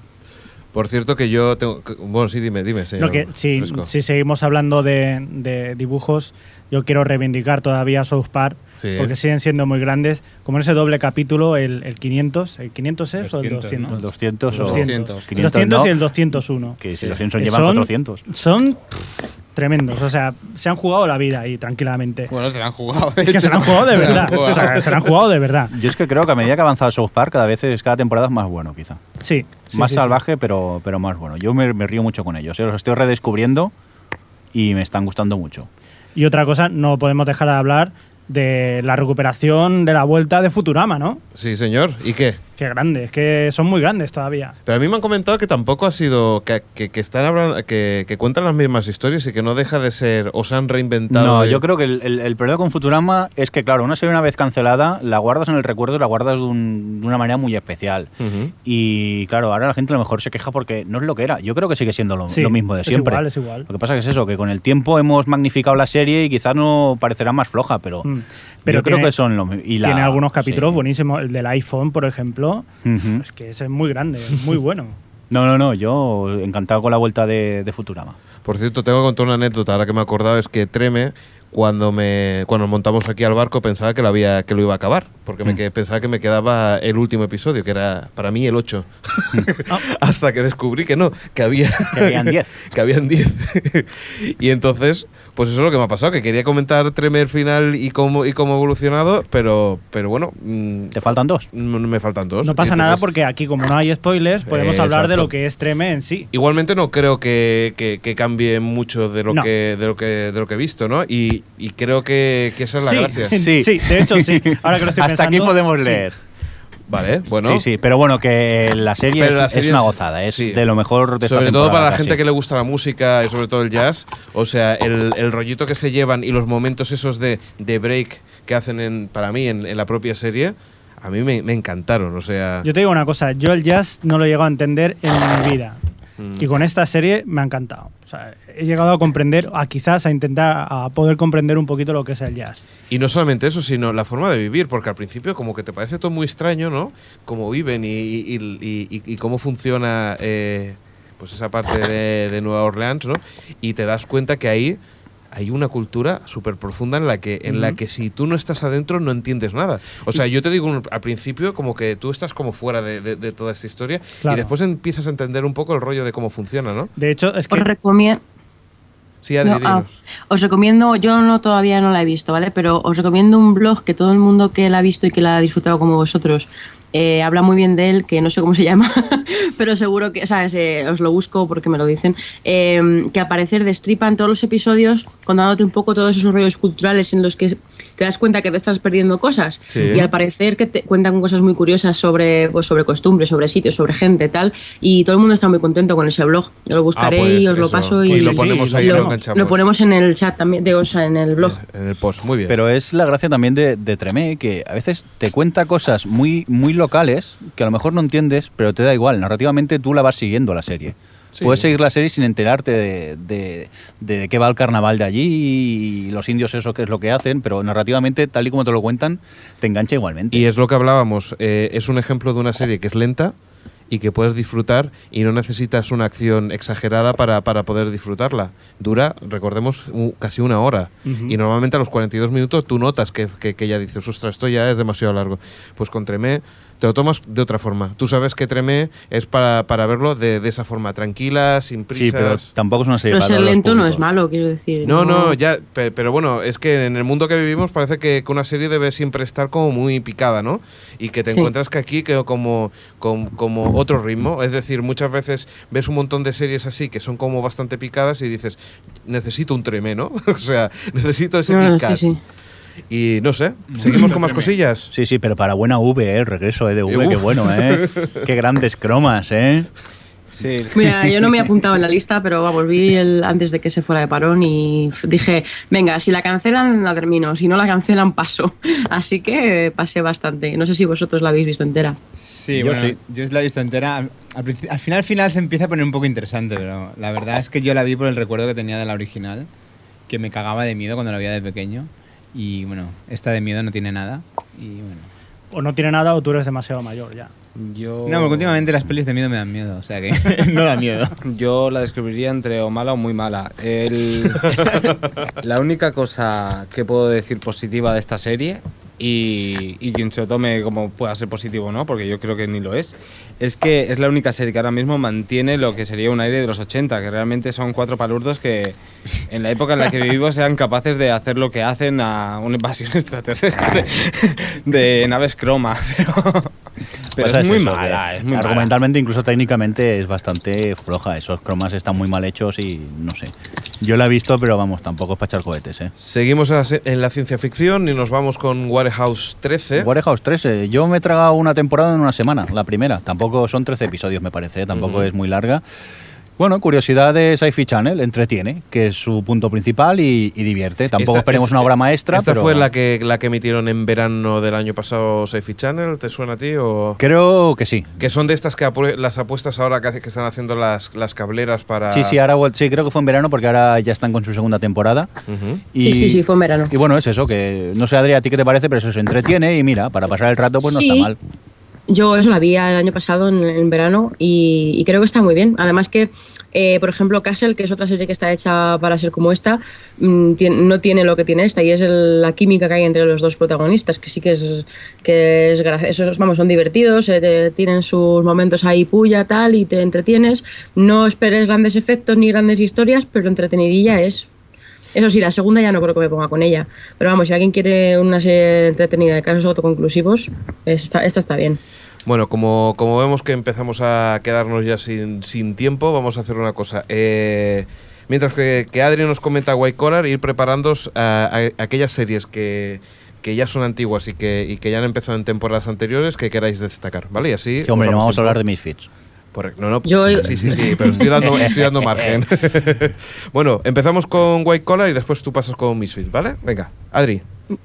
Por cierto, que yo tengo. Bueno, sí, dime, dime, señor. No, que si, si seguimos hablando de, de dibujos, yo quiero reivindicar todavía South Park, Sí. porque siguen siendo muy grandes. Como en ese doble capítulo, el, el 500, ¿el 500 es o el 200, 200? El 200 o 200. 500, 200 ¿no? y el 201. Que si Sí. los Simpsons Eh, llevan son- 400. Son pff, tremendos, o sea, se han jugado la vida ahí tranquilamente. Bueno, se la han jugado. Es que se la han jugado de Se verdad. jugado. O sea, se la han jugado de verdad. Yo es que creo que a medida que avanza South Park, cada vez es, cada temporada es más bueno, quizá. Sí. sí, más sí, sí. salvaje, Pero, pero más bueno. Yo me, me río mucho con ellos. ¿eh? Los estoy redescubriendo y me están gustando mucho. Y otra cosa, no podemos dejar de hablar de la recuperación de la vuelta de Futurama, ¿no? Sí, señor. ¿Y qué? Qué grande, es que son muy grandes todavía. Pero a mí me han comentado que tampoco ha sido. que, que- que están hablando. Que, que cuentan las mismas historias y que no deja de ser. o se han reinventado. No, y- yo creo que el, el- el problema con Futurama es que, claro, una serie una vez cancelada, la guardas en el recuerdo y la guardas de, un- de una manera muy especial. Y claro, ahora la gente a lo mejor se queja porque no es lo que era. Yo creo que sigue siendo lo, Sí, lo mismo de es siempre. igual, es igual. Lo que pasa que es eso, que con el tiempo hemos magnificado la serie y quizás no parecerá más floja, pero, Mm. Pero yo creo que son lo mismo. Tiene algunos capítulos sí. buenísimos. El del iPhone, por ejemplo. Es que ese es muy grande, es muy bueno. No, no, no, yo encantado con la vuelta de, de Futurama. Por cierto, tengo que contar una anécdota, ahora que me he acordado, es que Treme, cuando me cuando montamos aquí al barco, pensaba que lo, había, que lo iba a acabar, porque me Mm. pensaba que me quedaba el último episodio, que era para mí el 8. Hasta que descubrí que no, que había... Que habían 10. que habían 10. y entonces, pues eso es lo que me ha pasado, que quería comentar Treme el final y cómo, y cómo ha evolucionado, pero, pero bueno, mm, ¿Te faltan dos? no- me faltan dos. No pasa nada porque aquí, como no hay spoilers, podemos hablar de lo que es Treme en sí. Igualmente no creo que, que- que cambie mucho de lo No. que de lo que de lo que he visto, ¿no? Y, y creo que, que esa es la sí, gracia. Sí. sí, de hecho sí. Ahora que lo estoy Hasta aquí pensando, podemos sí. Vale, bueno. Sí, sí, pero bueno, que la serie, es, la es serie una es- gozada, es sí. de lo mejor de esta Sobre todo para la gente que le gusta la música y sobre todo el jazz. O sea, el, el rollito que se llevan y los momentos esos de, de break que hacen en, para mí en, en la propia serie, a mí me, me encantaron. O sea, Yo te digo una cosa, yo el jazz no lo he llegado a entender en mi vida. Y con esta serie me ha encantado. O sea, he llegado a comprender, a quizás a intentar a poder comprender un poquito lo que es el jazz. Y no solamente eso, sino la forma de vivir, porque al principio como que te parece todo muy extraño, ¿no? Cómo viven y, y- y- y- y cómo funciona eh, pues esa parte de, de Nueva Orleans, ¿no? Y te das cuenta que ahí hay una cultura súper profunda en la que en la que si tú no estás adentro no entiendes nada. O sea, yo te digo un- al principio como que tú estás como fuera de, de- de toda esta historia Claro. y después empiezas a entender un poco el rollo de cómo funciona, ¿no? De hecho, es que Os recomiendo. Sí, Adri, No, ah, os recomiendo, yo no todavía no la he visto, ¿vale? Pero os recomiendo un blog que todo el mundo que la ha visto y que la ha disfrutado como vosotros eh, habla muy bien de él, que no sé cómo se llama, pero seguro que, o sea, se- os lo busco porque me lo dicen, eh, que al parecer destripan todos los episodios contándote un poco todos esos rollos culturales en los que te das cuenta que te estás perdiendo cosas Sí. y al parecer que te cuentan cosas muy curiosas sobre, pues, sobre costumbres, sobre sitios, sobre gente, tal, y todo el mundo está muy contento con ese blog. Yo lo buscaré pues y os lo eso. paso y Pues lo sí, ponemos ahí y lo, lo lo ponemos en el chat también, de, o sea, en el blog. En el post, muy bien. Pero es la gracia también de, de Tremé, que a veces te cuenta cosas muy, muy locales que a lo mejor no entiendes, pero te da igual. Narrativamente tú la vas siguiendo la serie. Sí. Puedes seguir la serie sin enterarte de, de- de qué va el carnaval de allí y los indios eso qué es lo que hacen, pero narrativamente, tal y como te lo cuentan, te engancha igualmente. Y es lo que hablábamos, eh, es un ejemplo de una serie que es lenta y que puedes disfrutar y no necesitas una acción exagerada para, para poder disfrutarla. Dura, recordemos, casi una hora. Y normalmente a los 42 minutos tú notas que, que, que ya dices, ostras, esto ya es demasiado largo. Pues con Tremé te lo tomas de otra forma. Tú sabes que Tremé es para, para verlo de, de esa forma, tranquila, sin prisas. sí, pero tampoco es una serie Pero para ser lento no es malo, quiero decir. No, no, ya, pe- pero bueno, es que en el mundo que vivimos parece que, que una serie debe siempre estar como muy picada, ¿no? Y que te Sí. encuentras que aquí quedó como, como, como otro ritmo. Es decir, muchas veces ves un montón de series así que son como bastante picadas y dices, necesito un tremé, ¿no? o sea, necesito ese No, no, Kit sí, sí. Y no sé, seguimos con más cosillas. Sí, sí, pero para buena V, ¿eh? el regreso de V, qué bueno, ¿eh? qué grandes cromas, ¿eh? Sí. Mira, yo no me he apuntado en la lista, pero vamos, vi el antes de que se fuera de parón y dije, venga, si la cancelan la termino, si no la cancelan paso. Así que eh, pasé bastante. No sé si vosotros la habéis visto entera. Sí, Yo bueno, sí. yo la he visto entera. Al, al al final, al final se empieza a poner un poco interesante, pero la verdad es que yo la vi por el recuerdo que tenía de la original, que me cagaba de miedo cuando la veía de pequeño. Y bueno, esta de miedo no tiene nada. Y bueno. o no tiene nada o tú eres demasiado mayor ya. Yo, No, porque últimamente las pelis de miedo me dan miedo, o sea que no da miedo. yo la describiría entre o mala o muy mala. El- la única cosa que puedo decir positiva de esta serie, y, y quien se lo tome como pueda ser positivo o no, porque yo creo que ni lo es, es que es la única serie que ahora mismo mantiene lo que sería un aire de los 80, que realmente son cuatro palurdos que en la época en la que vivimos sean capaces de hacer lo que hacen a una invasión extraterrestre de naves croma. pero- Pero pasa es muy eso, mala, es muy mala. Argumentalmente, incluso técnicamente, es bastante floja. Esos cromas están muy mal hechos y no sé. Yo la he visto, pero vamos, tampoco es para echar cohetes, ¿eh? Seguimos en la ciencia ficción y nos vamos con Warehouse 13. Warehouse 13. Yo me he tragado una temporada en una semana, la primera. Tampoco son 13 episodios, me parece, ¿eh? tampoco es muy larga. Bueno, curiosidad de Sci-Fi Channel, entretiene, que es su punto principal y, y divierte. Tampoco Esta- esperemos es- una obra maestra, ¿Esta pero fue la que, la que emitieron en verano del año pasado Sci-Fi Channel? ¿Te suena a ti? O... creo que sí. Que son de estas que apue- las apuestas ahora que, hace- que están haciendo las, las cableras para... Sí, sí, ahora sí, creo que fue en verano porque ahora ya están con su segunda temporada. Y- Sí, sí, sí, fue en verano. Y bueno, es eso, que no sé, Adri, a ti qué te parece, pero eso se entretiene y mira, para pasar el rato, pues no está mal. Yo eso la vi el año pasado en, en verano y, creo que está muy bien. Además que, eh, por ejemplo, Castle, que es otra serie que está hecha para ser como esta, mm, no tiene lo que tiene esta y es el- la química que hay entre los dos protagonistas, que sí que es, que es gracioso. Vamos, son divertidos, eh, tienen sus momentos ahí puya, tal, y te entretienes. No esperes grandes efectos ni grandes historias, pero entretenidilla es. Eso sí, la segunda ya no creo que me ponga con ella. Pero vamos, si alguien quiere una serie entretenida de casos autoconclusivos, esta, esta está bien. Bueno, como, como vemos que empezamos a quedarnos ya sin, sin tiempo, vamos a hacer una cosa. Eh, mientras que, que Adri nos comenta White Collar, ir preparándos a, a- aquellas series que, que ya son antiguas y que, y que ya han empezado en temporadas anteriores que queráis destacar, ¿vale? Y así... Que hombre, no vamos a hablar de Misfits. Correcto. No, no. Yo- Sí, sí, sí, pero estoy dando, estoy dando margen. bueno, empezamos con White Collar y después tú pasas con Misfits, ¿vale? Venga, Adri.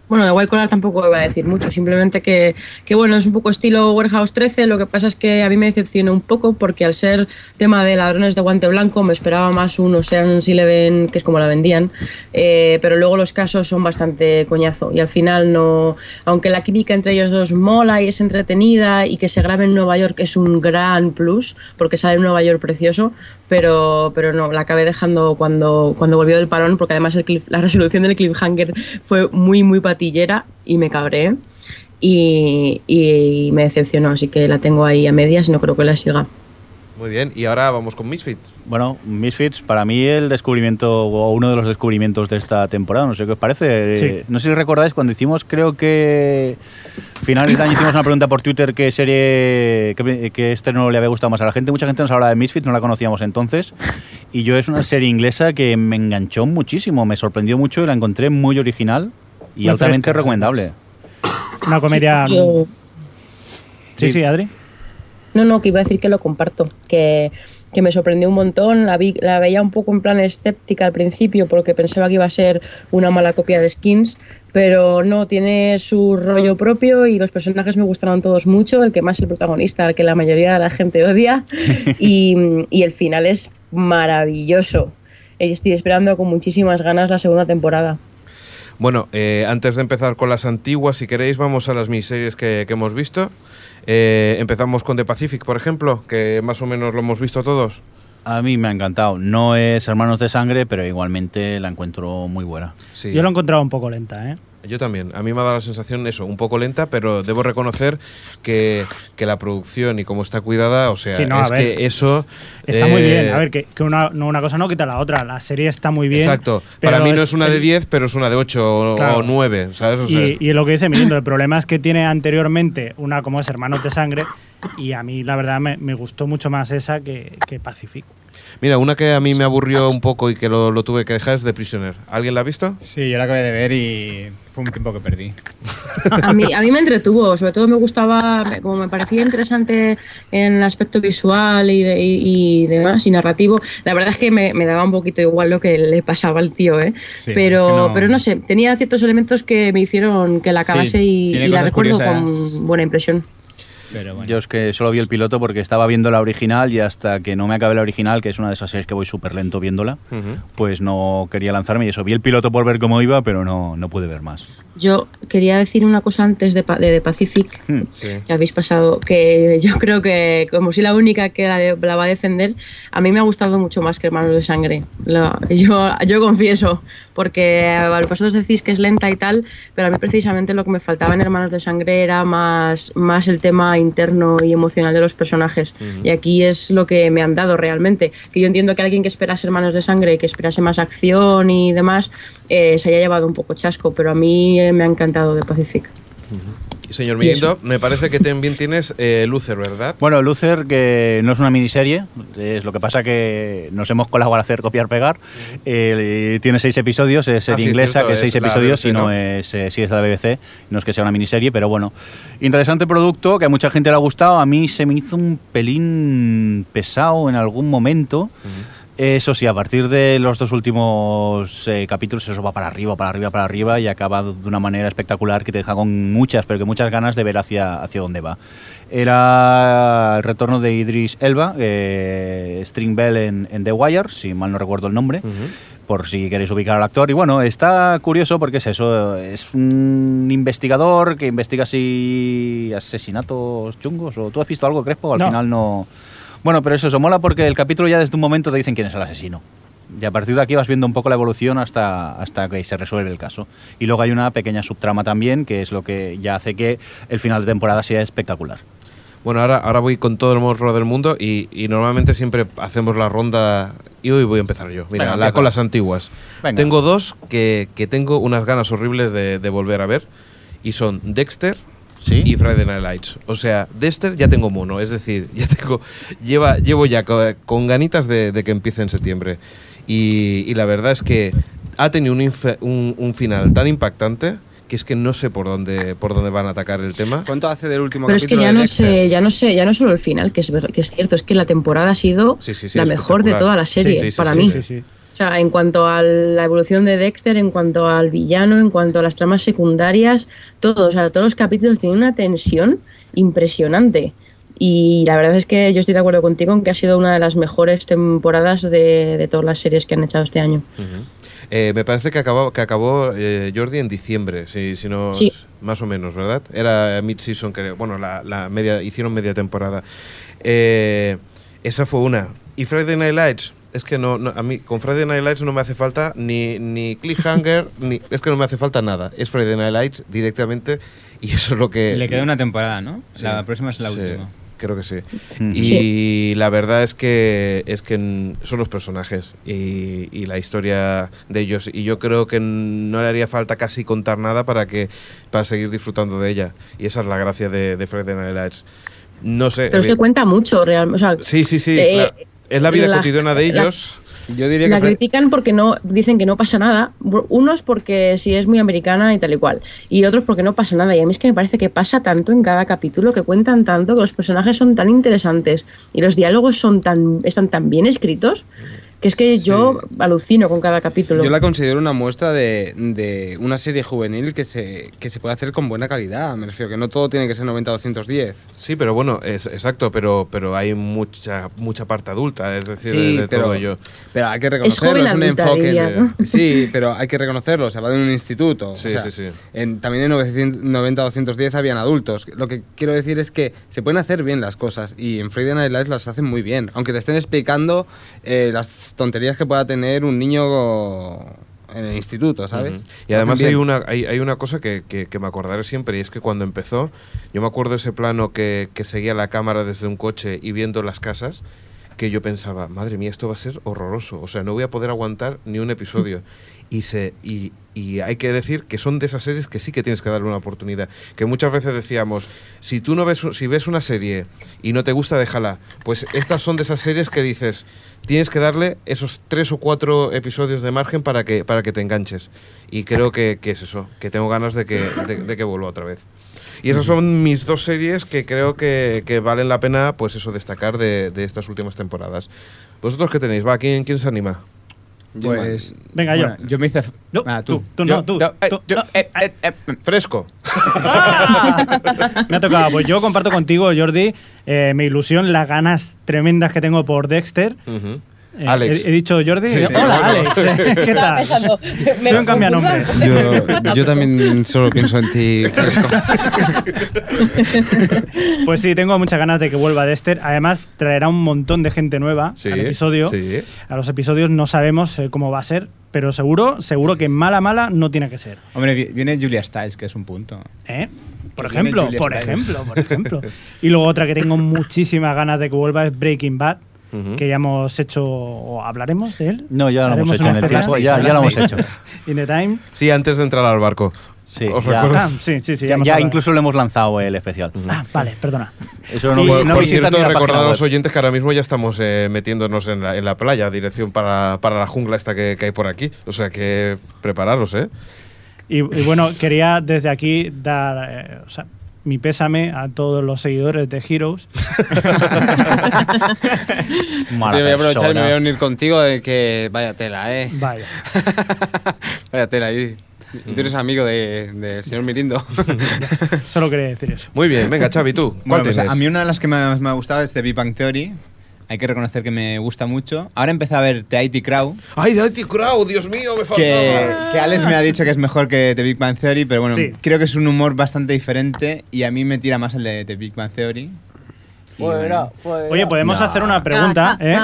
Bueno, de White Collar tampoco iba a decir mucho, simplemente que, que bueno, es un poco estilo Warehouse 13, lo que pasa es que a mí me decepcionó un poco porque al ser tema de ladrones de guante blanco me esperaba más un Ocean Eleven, que es como la vendían, eh, pero luego los casos son bastante coñazo y al final no, aunque la química entre ellos dos mola y es entretenida y que se grabe en Nueva York es un gran plus porque sale en Nueva York precioso, pero, pero no, la acabé dejando cuando, cuando volvió del parón porque además el cliff- la resolución del cliffhanger fue muy, muy patillera y me cabré y, y me decepcionó, así que la tengo ahí a medias, no creo que la siga. Muy bien, y ahora vamos con Misfits. Bueno, Misfits, para mí el descubrimiento, o uno de los descubrimientos de esta temporada, no sé qué os parece. Sí. Eh, No sé si recordáis cuando hicimos, creo que finales de año hicimos una pregunta por Twitter qué serie, qué, qué estreno le había gustado más a la gente. Mucha gente nos hablaba de Misfits, no la conocíamos entonces. Y yo es una serie inglesa que me enganchó muchísimo, me sorprendió mucho y la encontré muy original y altamente fresca, recomendable. Una comedia. Sí, yo- Sí, sí, Adri. No, no, que iba a decir que lo comparto, que, que me sorprendió un montón, la, vi, la veía un poco en plan escéptica al principio porque pensaba que iba a ser una mala copia de Skins, pero no, tiene su rollo propio y los personajes me gustaron todos mucho, el que más es el protagonista, el que la mayoría de la gente odia, y, y el final es maravilloso. Y Estoy esperando con muchísimas ganas la segunda temporada. Bueno, eh, antes de empezar con las antiguas, si queréis, vamos a las miniseries que, que hemos visto. Eh, empezamos con The Pacific, por ejemplo, que más o menos lo hemos visto todos. A mí me ha encantado. No es Hermanos de Sangre, pero igualmente la encuentro muy buena. Sí. Yo lo he encontrado un poco lenta, ¿eh? Yo también. A mí me ha dado la sensación, eso, un poco lenta, pero debo reconocer que, que la producción y cómo está cuidada, o sea, Sí, no, a es ver. que eso... Está muy eh, bien. A ver, que, que una, no, una cosa no quita la otra. La serie está muy bien. Exacto. Para mí no es una de el- 10, pero es una de 8 o, Claro. o 9, ¿sabes? O sea, Y, es- y lo que dice Mirindo, el problema es que tiene anteriormente una como es Hermanos de Sangre y a mí la verdad me, me gustó mucho más esa que, que Pacific. Mira, una que a mí me aburrió un poco y que lo, lo tuve que dejar es The Prisoner. ¿Alguien la ha visto? Sí, yo la acabé de ver y fue un tiempo que perdí. A mí, a mí me entretuvo, sobre todo me gustaba, como me parecía interesante en el aspecto visual y, de- y- y demás, y narrativo. La verdad es que me, me daba un poquito igual lo que le pasaba al tío, ¿eh? Sí, pero, es que no- pero no sé, tenía ciertos elementos que me hicieron que la acabase y, la recuerdo curiosas. con buena impresión. Pero bueno. Yo es que solo vi el piloto porque estaba viendo la original y hasta que no me acabé la original, que es una de esas series que voy súper lento viéndola, Ujú. pues no quería lanzarme y eso. Vi el piloto por ver cómo iba, pero no, no pude ver más. Yo quería decir una cosa antes de, de The Pacific, Hmm. Sí. que habéis pasado, que yo creo que como soy la única que la, de- la va a defender, a mí me ha gustado mucho más que Hermanos de Sangre. Lo- yo, yo confieso, porque eh, vosotros decís que es lenta y tal, pero a mí precisamente lo que me faltaba en Hermanos de Sangre era más, más el tema interno y emocional de los personajes. Y aquí es lo que me han dado realmente. Que yo entiendo que alguien que esperase Hermanos de Sangre, que esperase más acción y demás, eh, se haya llevado un poco chasco, pero a mí eh, me ha encantado The Pacific. Señor. Mirindo, me parece que también tienes eh, Luther, ¿verdad? Bueno, Luther, que no es una miniserie, es lo que pasa que nos hemos colaborado a hacer copiar-pegar. Eh, tiene seis episodios, es Ah, serie sí, inglesa, cierto, que es seis episodios, BBC, y no, ¿no? es, eh, sí es de la BBC, no es que sea una miniserie, pero bueno. Interesante producto, que a mucha gente le ha gustado, a mí se me hizo un pelín pesado en algún momento. Eso sí, a partir de los dos últimos eh, capítulos eso va para arriba, para arriba, para arriba y acaba de una manera espectacular que te deja con muchas, pero que muchas ganas de ver hacia, hacia dónde va. Era el retorno de Idris Elba, eh, String Bell en, en The Wire, si mal no recuerdo el nombre, por si queréis ubicar al actor. Y bueno, está curioso porque es eso, es un investigador que investiga si asesinatos chungos, o tú has visto algo, Crespo, al No. final no... Bueno, pero eso, eso mola porque el capítulo ya desde un momento te dicen quién es el asesino. Y a partir de aquí vas viendo un poco la evolución hasta, hasta que se resuelve el caso. Y luego hay una pequeña subtrama también, que es lo que ya hace que el final de temporada sea espectacular. Bueno, ahora, ahora voy con todo el morro del mundo y, y normalmente siempre hacemos la ronda y hoy voy a empezar yo. Mira, Venga, la- con las antiguas. Venga. Tengo dos que, que tengo unas ganas horribles de, de volver a ver y son Dexter ¿Sí? y Friday Night Lights. O sea, Dexter ya tengo mono, es decir, ya tengo lleva llevo ya co- con, ganitas de, de que empiece en septiembre. Y, y la verdad es que ha tenido un, infe- un, un final tan impactante que es que no sé por dónde por dónde van a atacar el tema. ¿Cuánto hace del último Pero es que ya no Dexter? sé, ya no sé, ya no solo el final, que es, que es cierto, es que la temporada ha sido Sí, sí, sí, la mejor de toda la serie, Sí, sí, sí, para sí, mí. O sea, en cuanto a la evolución de Dexter, en cuanto al villano, en cuanto a las tramas secundarias, todo, o sea, todos los capítulos tienen una tensión impresionante. Y la verdad es que yo estoy de acuerdo contigo en que ha sido una de las mejores temporadas de, de todas las series que han echado este año. Ujú. Eh, me parece que acabó, que acabó eh, Jordi en diciembre, si, si no Sí. más o menos, ¿verdad? Era mid-season, que bueno, la, la media, hicieron media temporada. Eh, esa fue una. Y Friday Night Lights, es que no, no- a mí con Friday Night Lights no me hace falta ni, ni cliffhanger, ni es que no me hace falta nada. Es Friday Night Lights directamente y eso es lo que Le queda una temporada, ¿no? Sí. La próxima es la Sí, última. Creo que sí. Mm. Y la verdad es que es que son los personajes y, y la historia de ellos. Y yo creo que no le haría falta casi contar nada para que para seguir disfrutando de ella. Y esa es la gracia de, de Friday Night Lights. No sé. Pero es que cuenta mucho, realmente. O sea, sí, sí, sí. eh, es la vida la- cotidiana de la- ellos. Yo diría la que critican porque no dicen que no pasa nada. Unos porque si es muy americana y tal y cual. Y otros porque no pasa nada. Y a mí es que me parece que pasa tanto en cada capítulo, que cuentan tanto, que los personajes son tan interesantes y los diálogos son tan, están tan bien escritos, que es que yo alucino con cada capítulo. Yo la considero una muestra de, de una serie juvenil que se, que se puede hacer con buena calidad. Me refiero que no todo tiene que ser 90-210. Sí, pero bueno, es exacto, pero pero hay mucha mucha parte adulta, es decir, Sí, de, de pero- todo ello. Pero hay que reconocerlo, joven es, un adulta, enfoque. diría, ¿no? Sí, pero hay que reconocerlo, se va de un instituto. Sí, o sea, sí, sí. En, también en 90-210 habían adultos. Lo que quiero decir es que se pueden hacer bien las cosas y en Friday Night Lights las hacen muy bien. Aunque te estén explicando eh, las tonterías que pueda tener un niño en el instituto, ¿sabes? Y además hay una, hay, hay una cosa que, que- que me acordaré siempre, y es que cuando empezó, yo me acuerdo ese plano que, que seguía la cámara desde un coche y viendo las casas, que yo pensaba, madre mía, esto va a ser horroroso, o sea, no voy a poder aguantar ni un episodio. Y, se, y, y hay que decir que son de esas series que sí que tienes que darle una oportunidad. Que muchas veces decíamos, si tú no ves, si ves una serie y no te gusta, déjala. Pues estas son de esas series que dices, tienes que darle esos tres o cuatro episodios de margen para que, para que te enganches. Y creo que, que es eso, que tengo ganas de que, de, de que vuelva otra vez. Y esas son mis dos series que creo que, que valen la pena, pues eso, destacar de, de estas últimas temporadas. ¿Vosotros qué tenéis? Va, ¿quién, quién se anima? Pues, Venga, yo. Bueno, yo me hice. No, Ah, tú, tú no, tú, eh, tú, yo- no. eh, eh, eh, Fresco. ¡Ah! Me ha tocado. Pues yo comparto contigo, Jordi, eh, mi ilusión, las ganas tremendas que tengo por Dexter. Eh, Alex. He, he dicho Jordi. Sí, sí, Hola, bueno. Alex. eh, ¿Qué tal? pensando, ¿me Soy un cambianombres. confundas? yo, yo también solo pienso en ti. Pues sí, tengo muchas ganas de que vuelva Dexter. Además, traerá un montón de gente nueva Sí, al episodio. sí. A los episodios no sabemos eh, cómo va a ser, pero seguro, seguro que mala, mala no tiene que ser. Hombre, vi- viene Julia Stiles, que es un punto. ¿Eh? Por ejemplo, por Stiles. ejemplo, por ejemplo. Y luego otra que tengo muchísimas ganas de que vuelva es Breaking Bad, Que ya hemos hecho, o hablaremos de él. No, ya lo hemos hecho en el tiempo, ya, ya lo hemos hecho. In the time. Sí, antes de entrar al barco. Sí, Os ya, recuerdo. Ah, sí, sí, sí. ya, ya incluso lo hemos lanzado el especial. Ah, vale, perdona. Eso no, Y- no por cierto, recordad a los oyentes que ahora mismo ya estamos eh, metiéndonos en la, en la playa, dirección para, para la jungla esta que, que hay por aquí. O sea que prepararos, ¿eh? Y, y bueno, quería desde aquí dar eh, o sea, mi pésame a todos los seguidores de Heroes. Sí, voy a aprovechar y me voy a unir contigo de que vaya tela, eh. Vaya. vaya tela ahí. Y tú eres amigo del de, señor Mirindo. Solo quería decir eso. Muy bien, venga, Xavi, tú. ¿Cuál Bueno, pues a mí una de las que más me ha gustado es The Big Bang Theory. Hay que reconocer que me gusta mucho. Ahora empecé a ver The IT Crowd, ¡Ay, de IT Crowd! ¡Dios mío, me que, faltaba! que Alex me ha dicho que es mejor que The Big Bang Theory, pero bueno, Sí. creo que es un humor bastante diferente y a mí me tira más el de The Big Bang Theory. Oye, podemos No. hacer una pregunta, ¿eh?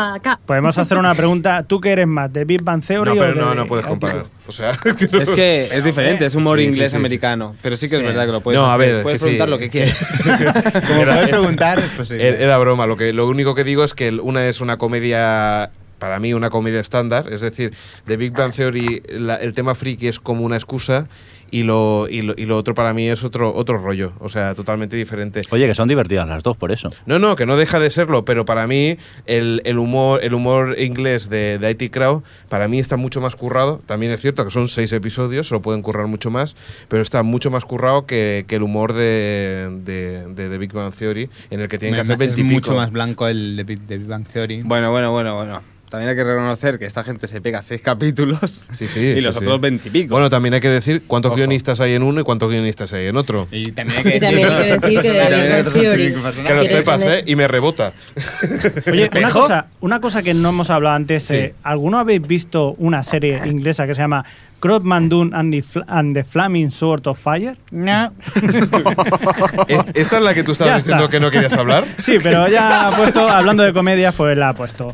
Podemos hacer una pregunta. ¿Tú qué eres más, de Big Bang Theory No, o pero de no, no puedes comparar. O sea, es que es diferente, es humor Sí, inglés sí, sí. americano. Pero sí que es verdad que lo puedes No, a hacer. ver, Puedes preguntar lo que quieras. como Era- puedes preguntar, pues sí. Era broma. Lo, que, lo único que digo es que una es una comedia, para mí, una comedia estándar. Es decir, de Big Bang Theory, la- el tema friki es como una excusa y lo, y lo, y lo otro para mí es otro, otro rollo. O sea, totalmente diferente. Oye, que son divertidas las dos, por eso. No, no, que no deja de serlo, pero para mí el, el humor, el humor inglés de, de IT Crowd, para mí está mucho más currado. También es cierto que son seis episodios, se lo pueden currar mucho más, pero está mucho más currado que, que el humor de, de, de The Big Bang Theory, en el que tienen que hacer es 20 y mucho más blanco el de Big Bang Theory. bueno, bueno, bueno, bueno. También hay que reconocer que esta gente se pega seis capítulos Sí, sí, y sí, los sí. otros veintipico. Bueno, también hay que decir cuántos Ojo. guionistas hay en uno y cuántos guionistas hay en otro. Y también hay que Y también hay que decir que. Que lo ¿Quieres sepas, tener- ¿eh? Y me rebota. Oye, una cosa, una cosa que no hemos hablado antes. Sí. eh, ¿Alguno habéis visto una serie inglesa que se llama And the, Fl- and the Flaming Sword of Fire? No. ¿Es- ¿Esta es la que tú estabas Ya diciendo está. que no querías hablar? Sí, pero ya ha puesto, hablando de comedias, pues la ha puesto.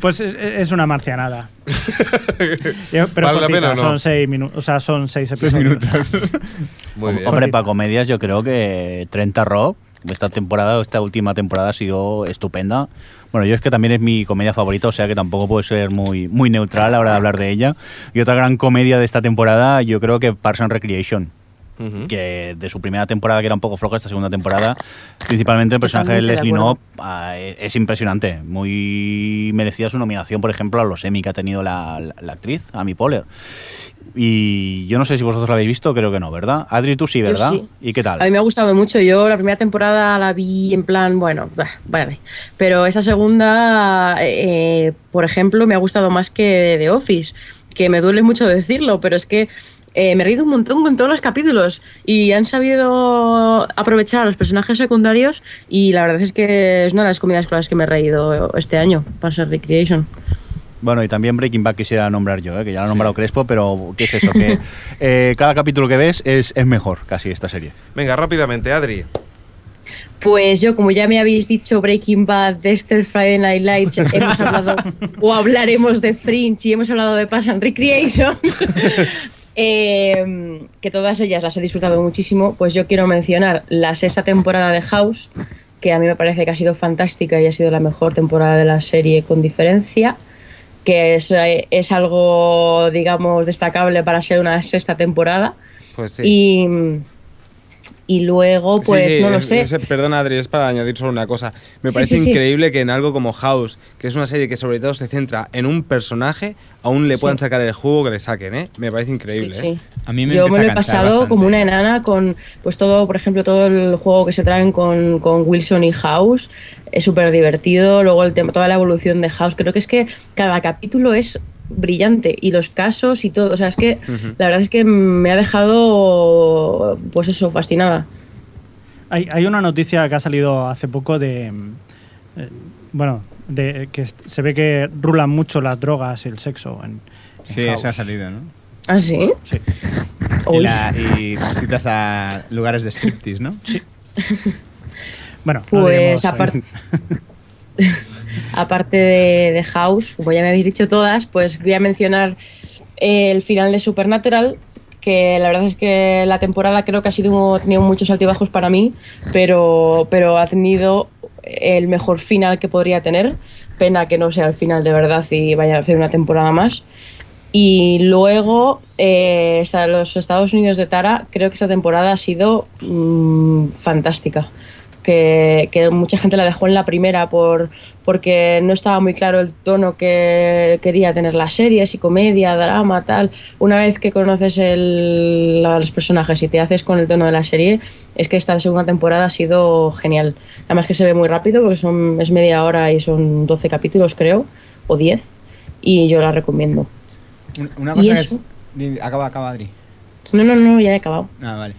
Pues es, una marcianada. Pero ¿Vale la pena no? son seis minutos, o sea, son seis Seis episodios. minutos. Muy bien. Hombre, para comedias yo creo que 30 Rock, esta temporada, esta última temporada ha sido estupenda. Bueno, yo es que también es mi comedia favorita, o sea que tampoco puedo ser muy, muy neutral a la hora de hablar de ella. Y otra gran comedia de esta temporada, yo creo que Parks and Recreation. Que de su primera temporada, que era un poco floja, esta segunda temporada, principalmente el personaje de Leslie. Knope ah, es es impresionante. Muy merecida su nominación, por ejemplo, a los Emmy que ha tenido la, la- la actriz, Amy Poehler. Y yo no sé si vosotros la habéis visto, creo que no, ¿verdad? Adri, tú sí, ¿verdad? sí. ¿Y qué tal? A mí me ha gustado mucho. Yo la primera temporada la vi en plan, bueno, vale. Pero esa segunda, eh, por ejemplo, me ha gustado más que The Office. Que me duele mucho decirlo, pero es que eh, me he reído un montón con todos los capítulos y han sabido aprovechar a los personajes secundarios y la verdad es que es una de las comedias con las que me he reído este año, Parks and Recreation. Bueno, y también Breaking Bad quisiera nombrar yo, ¿eh? que ya lo ha nombrado Crespo, pero ¿qué es eso? Que eh, cada capítulo que ves es, es mejor, casi, esta serie. Venga, rápidamente, Adri. Pues yo, como ya me habéis dicho, Breaking Bad, Dexter, Friday Night Lights, hemos hablado o hablaremos de Fringe y hemos hablado de Pass and Recreation, eh, que todas ellas las he disfrutado muchísimo, pues yo quiero mencionar la sexta temporada de House, que a mí me parece que ha sido fantástica y ha sido la mejor temporada de la serie con diferencia, que es, eh, es algo, digamos, destacable para ser una sexta temporada. Pues sí. Y, y luego, pues sí, no lo sé. perdona, Adri, es para añadir solo una cosa. Me Sí, parece sí, sí. increíble que en algo como House, que es una serie que sobre todo se centra en un personaje, aún le Sí. puedan sacar el juego que le saquen, ¿eh? Me parece increíble, Sí, ¿eh? A mí me Yo me lo he pasado bastante. como una enana con, pues todo, por ejemplo, todo el juego que se traen con, con Wilson y House. Es súper divertido. Luego el tema, toda la evolución de House. Creo que es que cada capítulo es brillante y los casos y todo. O sea, es que la verdad es que me ha dejado, pues eso, fascinada. Hay, hay una noticia que ha salido hace poco de. eh, bueno, de que se ve que rulan mucho las drogas y el sexo en. en Sí, House. ha salido, ¿no? ¿Ah, sí? Sí. Y, Uy. la- y visitas a lugares de striptease, ¿no? Bueno, no Pues aparte aparte de, House, como ya me habéis dicho todas, pues voy a mencionar eh, el final de Supernatural, que la verdad es que la temporada creo que ha sido ha tenido muchos altibajos para mí, pero, pero ha tenido el mejor final que podría tener. Pena que no sea el final de verdad y vaya a hacer una temporada más. Y luego, eh, los Estados Unidos de Tara, creo que esta temporada ha sido mm, fantástica. Que, que mucha gente la dejó en la primera por, porque no estaba muy claro el tono que quería tener la serie, si comedia, drama, tal. Una vez que conoces el- a los personajes y te haces con el tono de la serie, es que esta segunda temporada ha sido genial. Además que se ve muy rápido porque son, es media hora y son 12 capítulos, creo, o 10, y yo la recomiendo. Un- Una ¿Y cosa es... Acaba, acaba, Adri. No, no, no, ya he acabado. Ah, vale.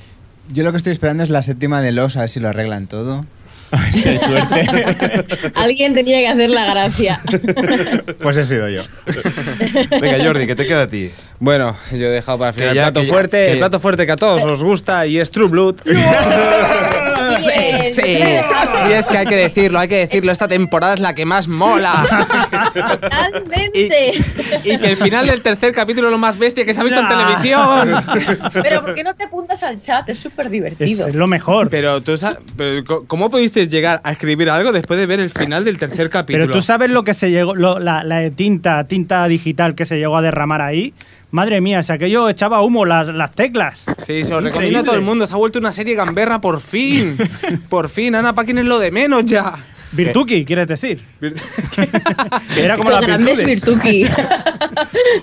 Yo lo que estoy esperando es la séptima de Los, a ver si lo arreglan todo. A ver si hay suerte. Alguien tenía que hacer la gracia. pues he sido yo. Venga, Jordi, ¿qué te queda a ti? Bueno, yo he dejado para final el plato que ya- fuerte, que- el plato fuerte que a todos os gusta y es True Blood. Sí, y es que hay que decirlo, hay que decirlo, esta temporada es la que más mola. Totalmente. Y que el final del tercer capítulo es lo más bestia que se ha visto en televisión. Pero ¿por qué no te apuntas al chat? Es súper divertido. es lo mejor. Pero tú sa- pero co- ¿cómo pudiste llegar a escribir algo después de ver el final del tercer capítulo? Pero tú sabes lo que se llegó, lo- la, la tinta, tinta digital que se llegó a derramar ahí. Madre mía, si aquello echaba humo las, las teclas. Sí, se lo recomiendo a todo el mundo. Se ha vuelto una serie gamberra por fin. por fin, Ana Paquin es lo de menos ya. Virtuki, quieres decir. que era como la. Virtuki.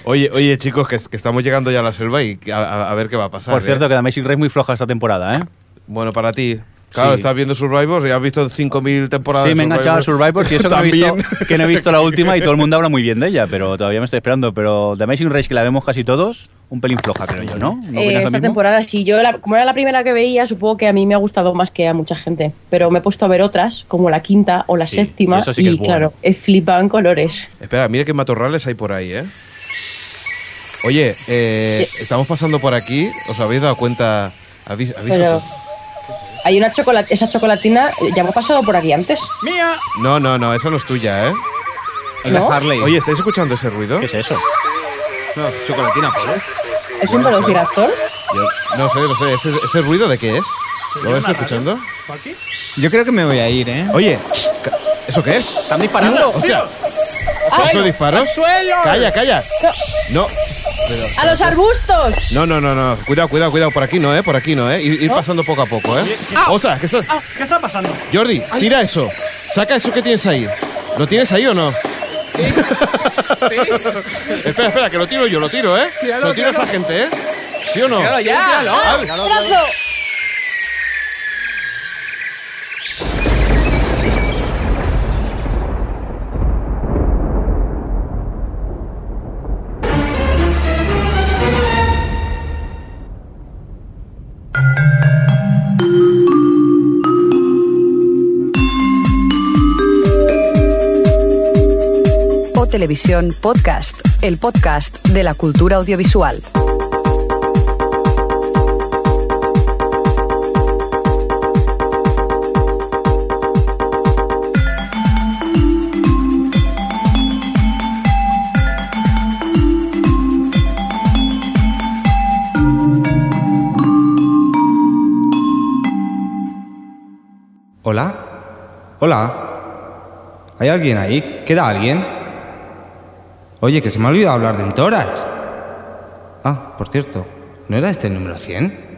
Oye, oye, chicos, que, que estamos llegando ya a la selva y a, a- a ver qué va a pasar. Por ¿eh? cierto, que The Amazing Race muy floja esta temporada, ¿eh? Bueno, para ti. Claro, Sí. estás viendo Survivor y has visto 5.000 temporadas. Sí, me he enganchado a Survivor y eso que no, he visto, que no he visto la última y todo el mundo habla muy bien de ella, pero todavía me estoy esperando. Pero The Amazing Race, que la vemos casi todos, un pelín floja, creo yo, ¿no? ¿No opinas Eh, esta temporada sí, yo la- como era la primera que veía, supongo que a mí me ha gustado más que a mucha gente. Pero me he puesto a ver otras, como la quinta o la Sí, séptima, eso sí que y es bueno. claro, he flipado en colores. Espera, mira qué matorrales hay por ahí, ¿eh? Oye, eh, estamos pasando por aquí. ¿Os habéis dado cuenta? ¿Habéis, habéis Pero hay una chocolate, esa chocolatina, ya hemos pasado por aquí antes. ¡Mía! No, no, no, esa no es tuya, ¿eh? Es ¿No? Harley. Oye, ¿estáis escuchando ese ruido? ¿Qué es eso? no, chocolatina, ¿por ¿Es un velociraptor? Yo- no sé, no sé. ¿Ese, ese ruido de qué es? ¿Lo estás escuchando? Yo creo que me voy a ir, ¿eh? Oye, ¿eso qué es? ¡Están disparando! ¡Hostia! ¿Eso disparos? ¡Suelo! ¡Calla, calla! No, ¡A los arbustos! no, no, no, no. Cuidado, cuidado, cuidado. Por aquí no, ¿eh? Por aquí no, ¿eh? Ir, ir pasando poco a poco, ¿eh? ¡Ostras! ¿qué está? Ah, ¿Qué está pasando? Jordi, tira eso. Saca eso que tienes ahí. ¿Lo tienes ahí o no? espera, espera, que lo tiro yo, lo tiro, ¿eh? Tíralo, lo tiro a esa gente, ¿eh? ¿Sí o no? ¡Tíralo ya! ¡Brazo! O Televisión Podcast, el podcast de la cultura audiovisual. ¿Hola? ¿Hola? ¿Hay alguien ahí? ¿Queda alguien? Oye, que se me ha olvidado hablar de Entourage. Ah, por cierto, ¿no era este el número 100?